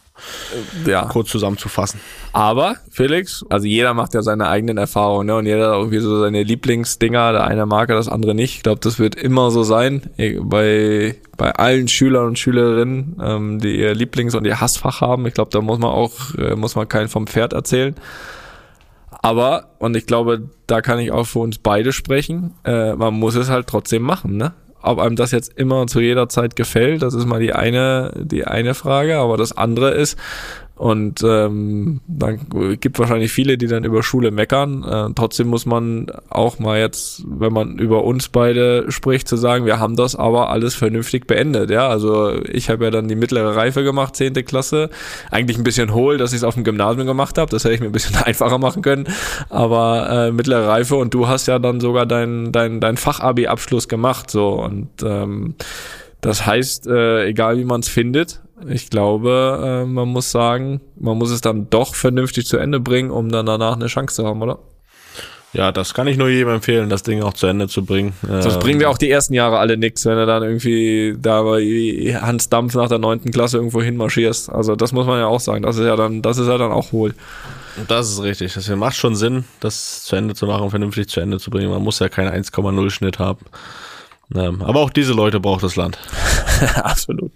ja. kurz zusammenzufassen. Aber, Felix, also jeder macht ja seine eigenen Erfahrungen, ne? Und jeder hat irgendwie so seine Lieblingsdinger. Der eine mag er, das andere nicht. Ich glaube, das wird immer so sein. Eh, Bei, bei allen Schülern und Schülerinnen, ähm, die ihr Lieblings- und ihr Hassfach haben. Ich glaube, da muss man auch, äh, muss man keinen vom Pferd erzählen. Aber, und ich glaube, da kann ich auch für uns beide sprechen, äh, man muss es halt trotzdem machen, ne? Ob einem das jetzt immer zu jeder Zeit gefällt, das ist mal die eine, die eine Frage, aber das andere ist, und ähm, dann gibt wahrscheinlich viele, die dann über Schule meckern. Äh, trotzdem muss man auch mal jetzt, wenn man über uns beide spricht, zu sagen, wir haben das aber alles vernünftig beendet. Ja, also ich habe ja dann die mittlere Reife gemacht, zehnte Klasse. Eigentlich ein bisschen hohl, dass ich es auf dem Gymnasium gemacht habe. Das hätte ich mir ein bisschen einfacher machen können. Aber äh, mittlere Reife und du hast ja dann sogar dein dein dein Fachabi-Abschluss gemacht. So und ähm, das heißt, äh, egal wie man es findet, ich glaube, äh, man muss sagen, man muss es dann doch vernünftig zu Ende bringen, um dann danach eine Chance zu haben, oder? Ja, das kann ich nur jedem empfehlen, das Ding auch zu Ende zu bringen. Sonst Ähm, bringen wir auch die ersten Jahre alle nix, wenn du dann irgendwie da bei Hans Dampf nach der neunten Klasse irgendwo hinmarschierst. Also das muss man ja auch sagen. Das ist ja dann, das ist ja dann auch wohl. Das ist richtig. Das macht schon Sinn, das zu Ende zu machen, vernünftig zu Ende zu bringen. Man muss ja keinen 1,0 Schnitt haben. Ähm, aber auch diese Leute braucht das Land. absolut.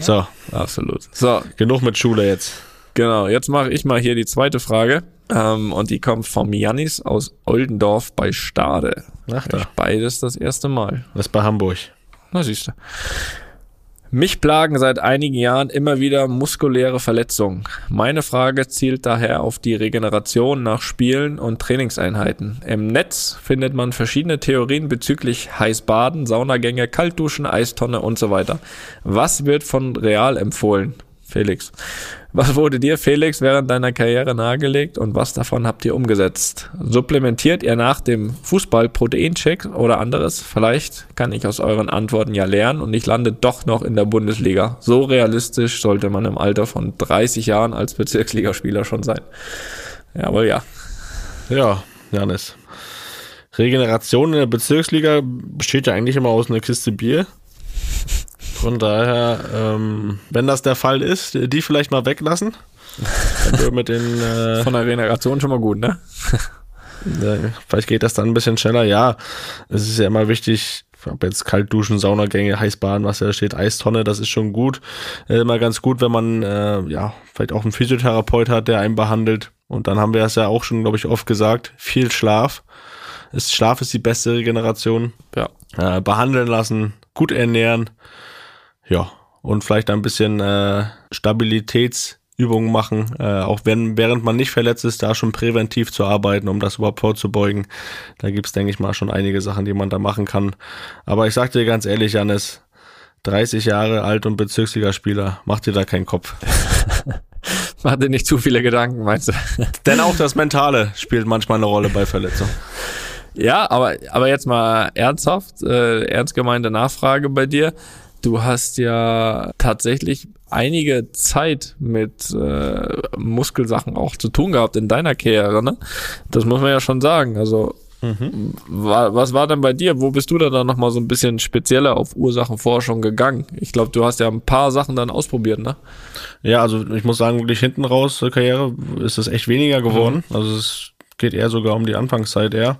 So, Absolut. So, genug mit Schule jetzt. genau. Jetzt mache ich mal hier die zweite Frage. Ähm, und die kommt vom Janis aus Oldendorf bei Stade. Ach da. Beides das erste Mal. Das ist bei Hamburg. Na siehst du. Mich plagen seit einigen Jahren immer wieder muskuläre Verletzungen. Meine Frage zielt daher auf die Regeneration nach Spielen und Trainingseinheiten. Im Netz findet man verschiedene Theorien bezüglich Heißbaden, Saunagänge, Kaltduschen, Eistonne und so weiter. Was wird von Real empfohlen? Felix. Was wurde dir, Felix, während deiner Karriere nahegelegt und was davon habt ihr umgesetzt? Supplementiert ihr nach dem Fußball Proteincheck oder anderes? Vielleicht kann ich aus euren Antworten ja lernen und ich lande doch noch in der Bundesliga. So realistisch sollte man im Alter von 30 Jahren als Bezirksligaspieler schon sein. Jawohl, ja. Ja, Janis. Regeneration in der Bezirksliga besteht ja eigentlich immer aus einer Kiste Bier. Von daher, ähm, wenn das der Fall ist, die vielleicht mal weglassen. Dann mit den, äh, Von der Regeneration schon mal gut, ne? vielleicht geht das dann ein bisschen schneller. Ja, es ist ja immer wichtig, ob jetzt Kaltduschen, Saunagänge, Heißbaden, was da steht, Eistonne, das ist schon gut. Äh, immer ganz gut, wenn man äh, ja vielleicht auch einen Physiotherapeut hat, der einen behandelt. Und dann haben wir es ja auch schon, glaube ich, oft gesagt, viel Schlaf. Ist, Schlaf ist die beste Regeneration. Ja. Äh, behandeln lassen, gut ernähren. Ja, und vielleicht ein bisschen äh, Stabilitätsübungen machen, äh, auch wenn, während man nicht verletzt ist, da schon präventiv zu arbeiten, um das überhaupt vorzubeugen. Da gibt's denke ich mal, schon einige Sachen, die man da machen kann. Aber ich sag dir ganz ehrlich, Janis, 30 Jahre alt und Bezirksligaspieler, mach dir da keinen Kopf. Mach dir nicht zu viele Gedanken, meinst du? Denn auch das Mentale spielt manchmal eine Rolle bei Verletzungen. Ja, aber, aber jetzt mal ernsthaft, äh, ernst gemeinte Nachfrage bei dir. Du hast ja tatsächlich einige Zeit mit äh, Muskelsachen auch zu tun gehabt in deiner Karriere, ne? Das muss man ja schon sagen. Also, wa- was war denn bei dir? Wo bist du da dann nochmal so ein bisschen spezieller auf Ursachenforschung gegangen? Ich glaube, du hast ja ein paar Sachen dann ausprobiert, ne? Ja, also ich muss sagen, wirklich hinten raus zur Karriere ist es echt weniger geworden. Also es geht eher sogar um die Anfangszeit eher.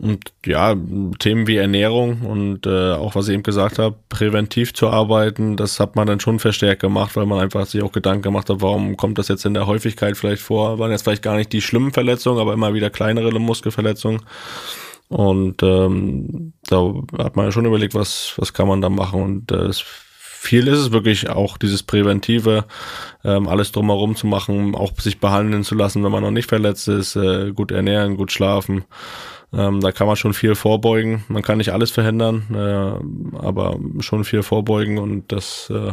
Und ja, Themen wie Ernährung und äh, auch was ich eben gesagt habe, präventiv zu arbeiten, das hat man dann schon verstärkt gemacht, weil man einfach sich auch Gedanken gemacht hat, warum kommt das jetzt in der Häufigkeit vielleicht vor? Waren jetzt vielleicht gar nicht die schlimmen Verletzungen, aber immer wieder kleinere Muskelverletzungen. Und ähm, da hat man ja schon überlegt, was, was kann man da machen. Und äh, viel ist es wirklich auch dieses Präventive, ähm, alles drumherum zu machen, auch sich behandeln zu lassen, wenn man noch nicht verletzt ist, äh, gut ernähren, gut schlafen. Ähm, da kann man schon viel vorbeugen. Man kann nicht alles verhindern, äh, aber schon viel vorbeugen und das, äh,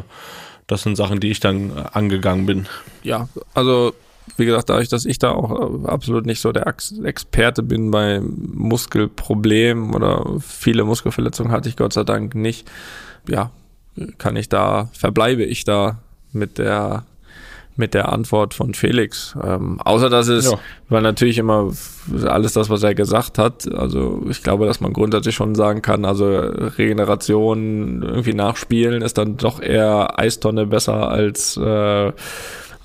das sind Sachen, die ich dann angegangen bin. Ja, also wie gesagt, dadurch, dass ich da auch äh, absolut nicht so der Experte bin bei Muskelproblemen oder viele Muskelverletzungen hatte ich Gott sei Dank nicht, ja, kann ich da, verbleibe ich da mit der mit der Antwort von Felix. Ähm, außer dass es, ja. weil natürlich immer alles das, was er gesagt hat, also ich glaube, dass man grundsätzlich schon sagen kann, also Regeneration irgendwie nachspielen ist dann doch eher Eistonne besser als äh,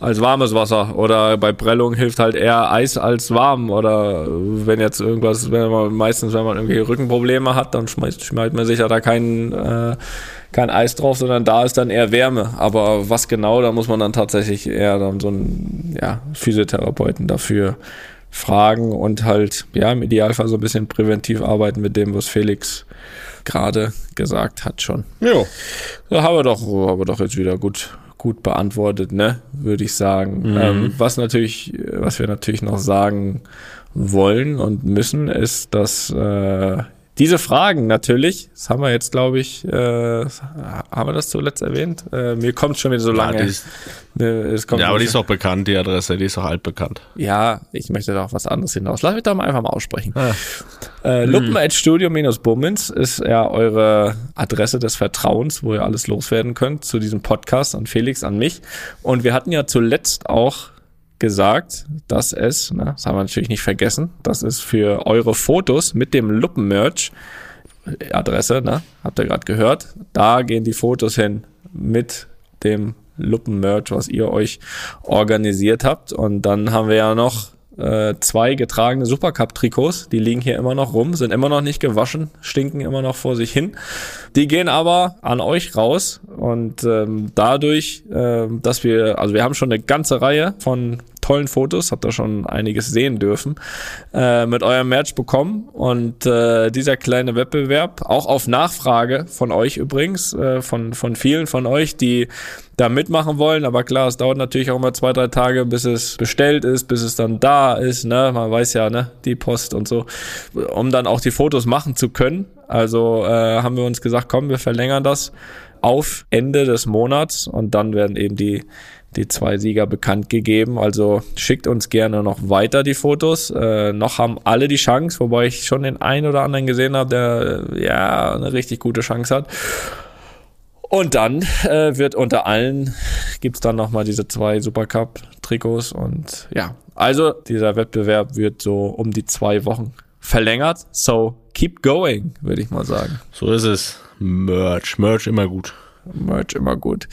als warmes Wasser oder bei Prellung hilft halt eher Eis als warm oder wenn jetzt irgendwas, wenn man meistens, wenn man irgendwie Rückenprobleme hat, dann schmeißt, schmeißt man sich ja da kein, äh, kein Eis drauf, sondern da ist dann eher Wärme. Aber was genau, da muss man dann tatsächlich eher dann so einen ja, Physiotherapeuten dafür fragen und halt ja im Idealfall so ein bisschen präventiv arbeiten mit dem, was Felix gerade gesagt hat schon. Ja. Da haben wir doch, haben wir doch jetzt wieder gut gut beantwortet, ne, würde ich sagen. Mhm. Ähm, was natürlich, was wir natürlich noch sagen wollen und müssen, ist, dass äh, diese Fragen natürlich, das haben wir jetzt, glaube ich, äh, haben wir das zuletzt erwähnt? Äh, mir kommt schon wieder so lange. Ja, ist, ne, ja aber die ist auch bekannt, die Adresse, die ist auch altbekannt. Ja, ich möchte da auch was anderes hinaus. Lass mich da mal einfach mal aussprechen. Ah. Äh, Luppen-Studio-Bummens ist ja eure Adresse des Vertrauens, wo ihr alles loswerden könnt zu diesem Podcast an Felix, an mich. Und wir hatten ja zuletzt auch gesagt, dass es, ne, das haben wir natürlich nicht vergessen, dass es für eure Fotos mit dem Luppen-Merch, Adresse, ne, habt ihr gerade gehört, da gehen die Fotos hin mit dem Luppen-Merch, was ihr euch organisiert habt. Und dann haben wir ja noch äh, zwei getragene Supercup-Trikots, die liegen hier immer noch rum, sind immer noch nicht gewaschen, stinken immer noch vor sich hin. Die gehen aber an euch raus und ähm, dadurch, äh, dass wir, also wir haben schon eine ganze Reihe von tollen Fotos, habt ihr schon einiges sehen dürfen, äh, mit eurem Merch bekommen. Und äh, dieser kleine Wettbewerb, auch auf Nachfrage von euch übrigens, äh, von, von vielen von euch, die da mitmachen wollen. Aber klar, es dauert natürlich auch immer zwei, drei Tage, bis es bestellt ist, bis es dann da ist. Ne? Man weiß ja, ne, die Post und so, um dann auch die Fotos machen zu können. Also äh, haben wir uns gesagt, komm, wir verlängern das auf Ende des Monats und dann werden eben die die zwei Sieger bekannt gegeben. Also schickt uns gerne noch weiter die Fotos. Äh, noch haben alle die Chance, wobei ich schon den einen oder anderen gesehen habe, der äh, ja eine richtig gute Chance hat. Und dann äh, wird unter allen gibt's dann nochmal diese zwei Supercup-Trikots. Und ja, also dieser Wettbewerb wird so um die zwei Wochen verlängert. So keep going, würde ich mal sagen. So ist es. Merch, Merch immer gut. Merch immer gut.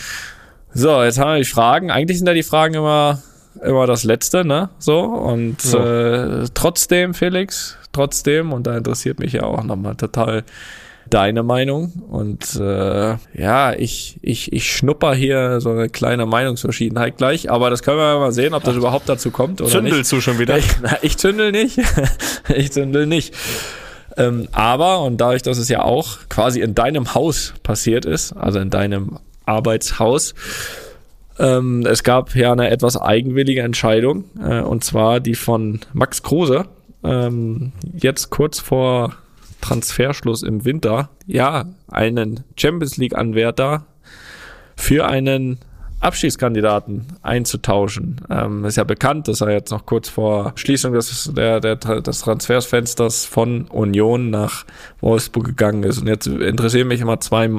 So, jetzt haben wir die Fragen. Eigentlich sind ja die Fragen immer, immer das Letzte, ne? So, und ja. äh, trotzdem, Felix, trotzdem, und da interessiert mich ja auch nochmal total deine Meinung. Und äh, ja, ich, ich, ich schnupper hier so eine kleine Meinungsverschiedenheit gleich, aber das können wir mal sehen, ob das Ach, überhaupt dazu kommt oder Zündelst nicht. du schon wieder? Ich, na, ich zündel nicht. ich zündel nicht. Ähm, aber, und dadurch, dass es ja auch quasi in deinem Haus passiert ist, also in deinem Arbeitshaus. Ähm, es gab ja eine etwas eigenwillige Entscheidung, äh, und zwar die von Max Kruse. Ähm, jetzt kurz vor Transferschluss im Winter, ja, einen Champions League-Anwärter für einen Abschiedskandidaten einzutauschen. Ähm, ist ja bekannt, dass er jetzt noch kurz vor Schließung des, der, der, des Transfersfensters von Union nach Wolfsburg gegangen ist. Und jetzt interessieren mich immer zwei,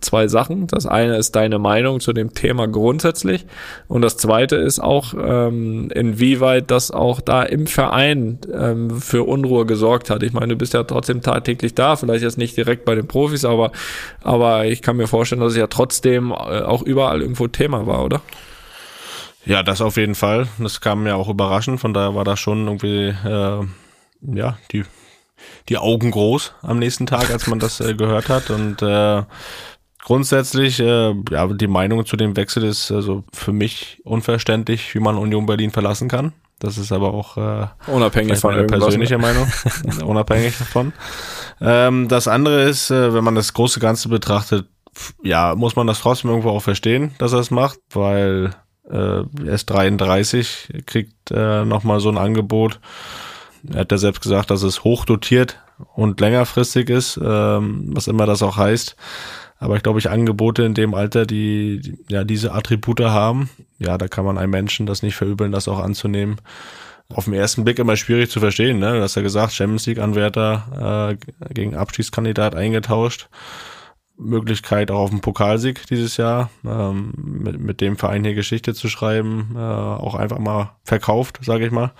zwei Sachen. Das eine ist deine Meinung zu dem Thema grundsätzlich. Und das zweite ist auch, ähm, inwieweit das auch da im Verein ähm, für Unruhe gesorgt hat. Ich meine, du bist ja trotzdem tagtäglich da, vielleicht jetzt nicht direkt bei den Profis, aber, aber ich kann mir vorstellen, dass es ja trotzdem äh, auch überall irgendwo Thema Thema war, oder? Ja, das auf jeden Fall. Das kam mir auch überraschend. Von daher war da schon irgendwie, äh, ja, die, die Augen groß am nächsten Tag, als man das äh, gehört hat. Und äh, grundsätzlich, äh, ja, die Meinung zu dem Wechsel ist also für mich unverständlich, wie man Union Berlin verlassen kann. Das ist aber auch äh, unabhängig von meine persönliche Meinung, unabhängig davon. Ähm, das andere ist, äh, wenn man das große Ganze betrachtet, ja, muss man das trotzdem irgendwo auch verstehen, dass er es macht, weil äh, er ist 33, kriegt äh, nochmal so ein Angebot. Er hat ja selbst gesagt, dass es hochdotiert und längerfristig ist, ähm, was immer das auch heißt. Aber ich glaube, ich Angebote in dem Alter, die, die ja diese Attribute haben, ja, da kann man einem Menschen das nicht verübeln, das auch anzunehmen. Auf den ersten Blick immer schwierig zu verstehen, ne? Du hast ja gesagt, Champions League-Anwärter äh, gegen Abstiegskandidat eingetauscht. Möglichkeit auch auf den Pokalsieg dieses Jahr, ähm, mit, mit dem Verein hier Geschichte zu schreiben, äh, auch einfach mal verkauft, sage ich mal.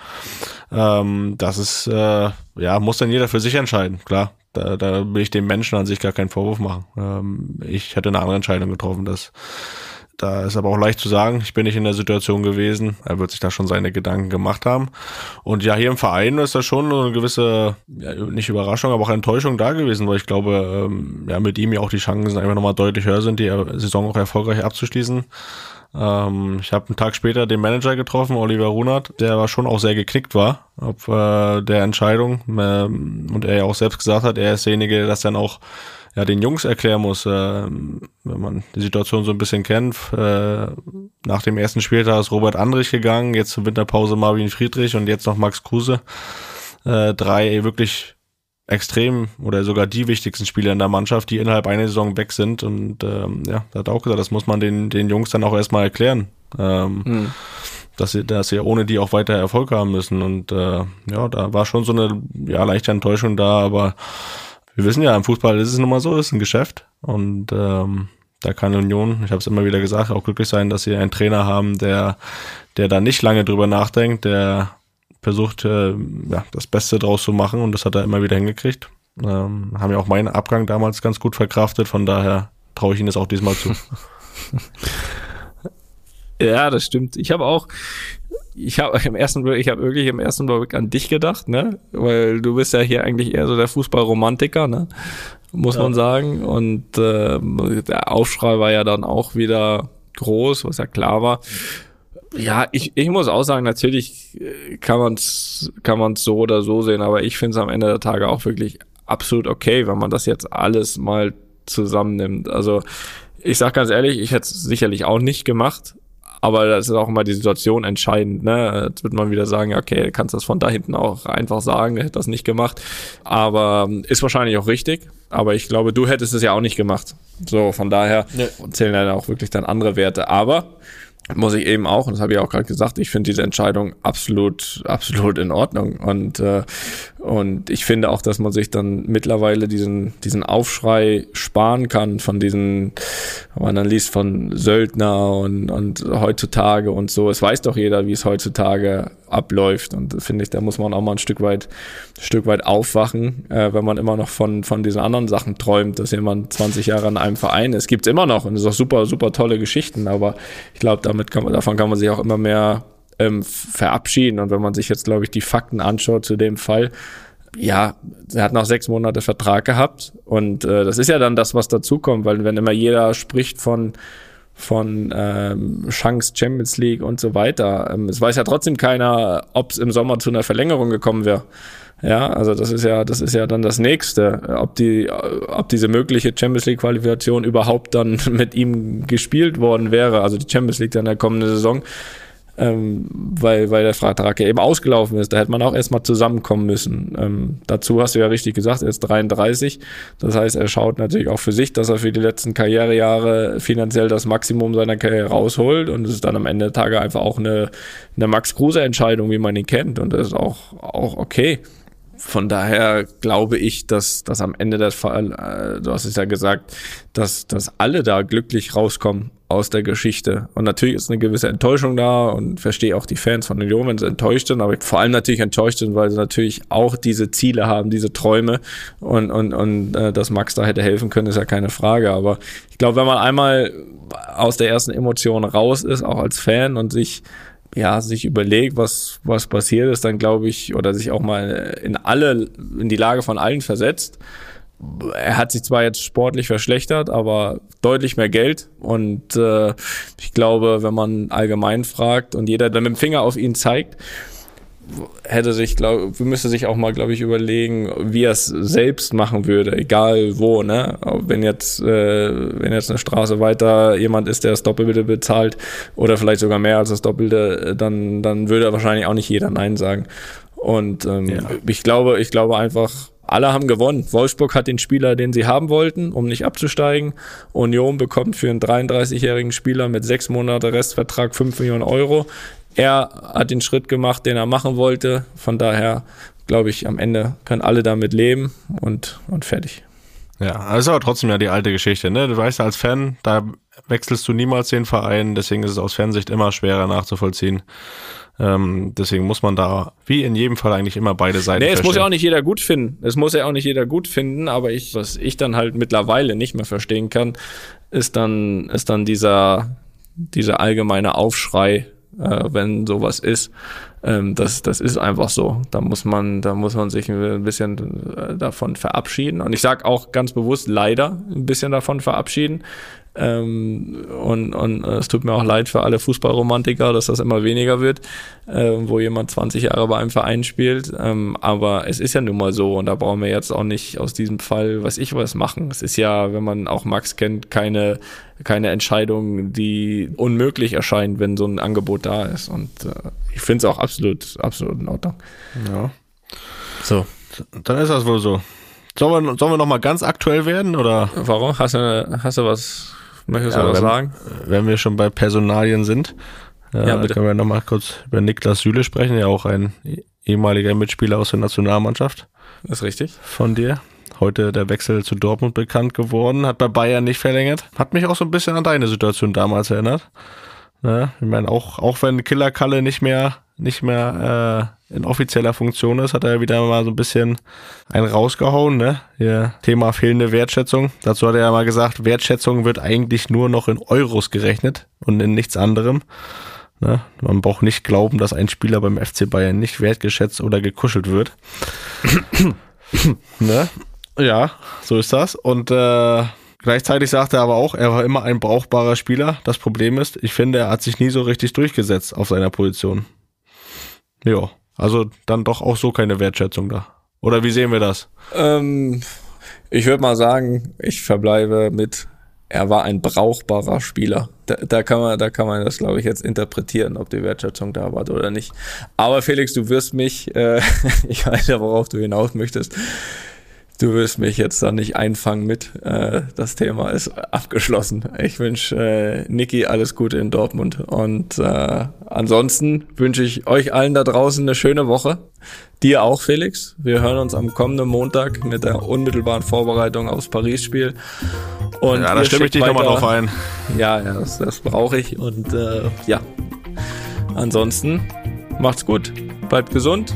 Ähm, das ist, äh, ja, muss dann jeder für sich entscheiden, klar. Da, da will ich dem Menschen an sich gar keinen Vorwurf machen. Ähm, ich hätte eine andere Entscheidung getroffen. Das, da ist aber auch leicht zu sagen, ich bin nicht in der Situation gewesen. Er wird sich da schon seine Gedanken gemacht haben. Und ja, hier im Verein ist da schon eine gewisse, ja, nicht Überraschung, aber auch Enttäuschung da gewesen, weil ich glaube, ähm, ja, mit ihm ja auch die Chancen einfach nochmal deutlich höher sind, die Saison auch erfolgreich abzuschließen. Ähm, ich habe einen Tag später den Manager getroffen, Oliver Runert, der war schon auch sehr geknickt war auf äh, der Entscheidung ähm, und er ja auch selbst gesagt hat, er ist derjenige, der das dann auch ja, den Jungs erklären muss, äh, wenn man die Situation so ein bisschen kennt. Äh, nach dem ersten Spieltag ist Robert Andrich gegangen, jetzt zur Winterpause Marvin Friedrich und jetzt noch Max Kruse. Äh, drei wirklich extrem oder sogar die wichtigsten Spieler in der Mannschaft, die innerhalb einer Saison weg sind. Und ähm, ja, da hat auch gesagt, das muss man den, den Jungs dann auch erstmal erklären. Ähm, mhm. Dass sie, dass sie ohne die auch weiter Erfolg haben müssen. Und äh, ja, da war schon so eine ja, leichte Enttäuschung da, aber wir wissen ja, im Fußball ist es nun mal so, ist ein Geschäft. Und ähm, da kann Union, ich habe es immer wieder gesagt, auch glücklich sein, dass sie einen Trainer haben, der, der da nicht lange drüber nachdenkt, der versucht, äh, ja, das Beste draus zu machen und das hat er immer wieder hingekriegt. Ähm, haben ja auch meinen Abgang damals ganz gut verkraftet, von daher traue ich Ihnen das auch diesmal zu. ja, das stimmt. Ich habe auch, ich habe im ersten Blick, ich habe wirklich im ersten Blick an dich gedacht, ne? Weil du bist ja hier eigentlich eher so der Fußballromantiker, ne? Muss ja. man sagen. Und äh, der Aufschrei war ja dann auch wieder groß, was ja klar war. Ja, ich, ich muss auch sagen, natürlich äh, kann man es kann man's so oder so sehen, aber ich finde es am Ende der Tage auch wirklich absolut okay, wenn man das jetzt alles mal zusammennimmt. Also ich sag ganz ehrlich, ich hätte es sicherlich auch nicht gemacht, aber das ist auch immer die Situation entscheidend. Ne? Jetzt wird man wieder sagen, okay, kannst das von da hinten auch einfach sagen, der hätte das nicht gemacht. Aber ist wahrscheinlich auch richtig. Aber ich glaube, du hättest es ja auch nicht gemacht. So, von daher nee. zählen dann auch wirklich dann andere Werte. Aber muss ich eben auch, und das habe ich auch gerade gesagt, ich finde diese Entscheidung absolut, absolut in Ordnung. Und, äh, und ich finde auch, dass man sich dann mittlerweile diesen, diesen Aufschrei sparen kann von diesen, wenn man dann liest von Söldner und, und heutzutage und so. Es weiß doch jeder, wie es heutzutage abläuft. Und finde ich, da muss man auch mal ein Stück weit, Stück weit aufwachen, äh, wenn man immer noch von, von diesen anderen Sachen träumt, dass jemand 20 Jahre in einem Verein ist. Gibt's immer noch und ist auch super, super tolle Geschichten. Aber ich glaube, damit kann man, davon kann man sich auch immer mehr ähm, verabschieden. Und wenn man sich jetzt, glaube ich, die Fakten anschaut zu dem Fall, ja, er hat noch sechs Monate Vertrag gehabt und äh, das ist ja dann das, was dazukommt, weil wenn immer jeder spricht von von ähm, Chance Champions League und so weiter, ähm, es weiß ja trotzdem keiner, ob es im Sommer zu einer Verlängerung gekommen wäre. Ja, also das ist ja, das ist ja dann das nächste, ob die, ob diese mögliche Champions League Qualifikation überhaupt dann mit ihm gespielt worden wäre, also die Champions League dann der kommende Saison ähm, weil, weil der Vertrag ja eben ausgelaufen ist. Da hätte man auch erstmal zusammenkommen müssen. Ähm, dazu hast du ja richtig gesagt, er ist 33. Das heißt, er schaut natürlich auch für sich, dass er für die letzten Karrierejahre finanziell das Maximum seiner Karriere rausholt und es ist dann am Ende der Tage einfach auch eine, eine Max-Kruse-Entscheidung, wie man ihn kennt und das ist auch, auch okay. Von daher glaube ich, dass, dass am Ende der Fall, äh, du hast es ja gesagt, dass, dass alle da glücklich rauskommen aus der Geschichte. Und natürlich ist eine gewisse Enttäuschung da und verstehe auch die Fans von Union, wenn sie enttäuscht sind, aber vor allem natürlich enttäuscht sind, weil sie natürlich auch diese Ziele haben, diese Träume und, und, und äh, dass Max da hätte helfen können, ist ja keine Frage. Aber ich glaube, wenn man einmal aus der ersten Emotion raus ist, auch als Fan und sich ja, sich überlegt, was, was passiert ist, dann glaube ich, oder sich auch mal in alle, in die Lage von allen versetzt, er hat sich zwar jetzt sportlich verschlechtert, aber deutlich mehr Geld. Und äh, ich glaube, wenn man allgemein fragt und jeder dann mit dem Finger auf ihn zeigt, hätte sich, glaube müsste sich auch mal, glaube ich, überlegen, wie er es selbst machen würde, egal wo, ne? Wenn jetzt, äh, wenn jetzt eine Straße weiter jemand ist, der das Doppelte bezahlt oder vielleicht sogar mehr als das Doppelte, dann, dann würde wahrscheinlich auch nicht jeder Nein sagen. Und ähm, ja. ich glaube, ich glaube einfach, alle haben gewonnen. Wolfsburg hat den Spieler, den sie haben wollten, um nicht abzusteigen. Union bekommt für einen 33-jährigen Spieler mit sechs Monate Restvertrag 5 Millionen Euro. Er hat den Schritt gemacht, den er machen wollte. Von daher glaube ich, am Ende können alle damit leben und, und fertig. Ja, also aber trotzdem ja die alte Geschichte, ne? Du weißt als Fan, da wechselst du niemals den Verein, deswegen ist es aus Fansicht immer schwerer nachzuvollziehen. Ähm, deswegen muss man da, wie in jedem Fall, eigentlich immer beide Seiten. Nee, es muss ja auch nicht jeder gut finden. Es muss ja auch nicht jeder gut finden, aber ich, was ich dann halt mittlerweile nicht mehr verstehen kann, ist dann, ist dann dieser, dieser allgemeine Aufschrei, äh, wenn sowas ist. Ähm, das, das ist einfach so. Da muss man, da muss man sich ein bisschen äh, davon verabschieden. Und ich sage auch ganz bewusst leider ein bisschen davon verabschieden, ähm, und, und äh, es tut mir auch leid für alle Fußballromantiker, dass das immer weniger wird, äh, wo jemand 20 Jahre bei einem Verein spielt. Ähm, aber es ist ja nun mal so und da brauchen wir jetzt auch nicht aus diesem Fall, was ich was machen. Es ist ja, wenn man auch Max kennt, keine, keine Entscheidung, die unmöglich erscheint, wenn so ein Angebot da ist. Und äh, ich finde es auch absolut, absolut in Ordnung. Ja. So. Dann ist das wohl so. Sollen wir, sollen wir noch mal ganz aktuell werden oder? Warum? Hast du, hast du was Möchtest du ja, was wenn, sagen? Wenn wir schon bei Personalien sind, äh, ja, bitte. können wir nochmal kurz über Niklas Süle sprechen, ja auch ein ehemaliger Mitspieler aus der Nationalmannschaft. Das ist richtig. Von dir. Heute der Wechsel zu Dortmund bekannt geworden, hat bei Bayern nicht verlängert. Hat mich auch so ein bisschen an deine Situation damals erinnert. Ja, ich meine, auch, auch wenn Killer Kalle nicht mehr, nicht mehr äh, in offizieller Funktion ist, hat er wieder mal so ein bisschen einen rausgehauen, ne? Hier, Thema fehlende Wertschätzung. Dazu hat er ja mal gesagt, Wertschätzung wird eigentlich nur noch in Euros gerechnet und in nichts anderem. Ne? Man braucht nicht glauben, dass ein Spieler beim FC Bayern nicht wertgeschätzt oder gekuschelt wird. ne? Ja, so ist das. Und äh, Gleichzeitig sagt er aber auch, er war immer ein brauchbarer Spieler. Das Problem ist, ich finde, er hat sich nie so richtig durchgesetzt auf seiner Position. Ja, also dann doch auch so keine Wertschätzung da. Oder wie sehen wir das? Ähm, ich würde mal sagen, ich verbleibe mit, er war ein brauchbarer Spieler. Da, da kann man, da kann man das, glaube ich, jetzt interpretieren, ob die Wertschätzung da war oder nicht. Aber Felix, du wirst mich, äh, ich weiß ja, worauf du hinaus möchtest du wirst mich jetzt da nicht einfangen mit. Äh, das Thema ist abgeschlossen. Ich wünsche äh, Niki alles Gute in Dortmund. Und äh, ansonsten wünsche ich euch allen da draußen eine schöne Woche. Dir auch, Felix. Wir hören uns am kommenden Montag mit der unmittelbaren Vorbereitung aufs Paris-Spiel. Und ja, da stimme ich dich nochmal drauf ein. Ja, ja, das, das brauche ich. Und äh, ja, ansonsten macht's gut, bleibt gesund.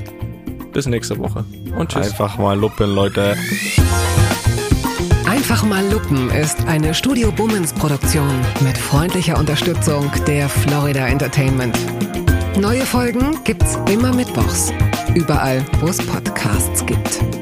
Bis nächste Woche. Und tschüss. Einfach mal luppen, Leute. Einfach mal lupen ist eine Studio Bummens Produktion mit freundlicher Unterstützung der Florida Entertainment. Neue Folgen gibt's immer mittwochs. Überall, wo es Podcasts gibt.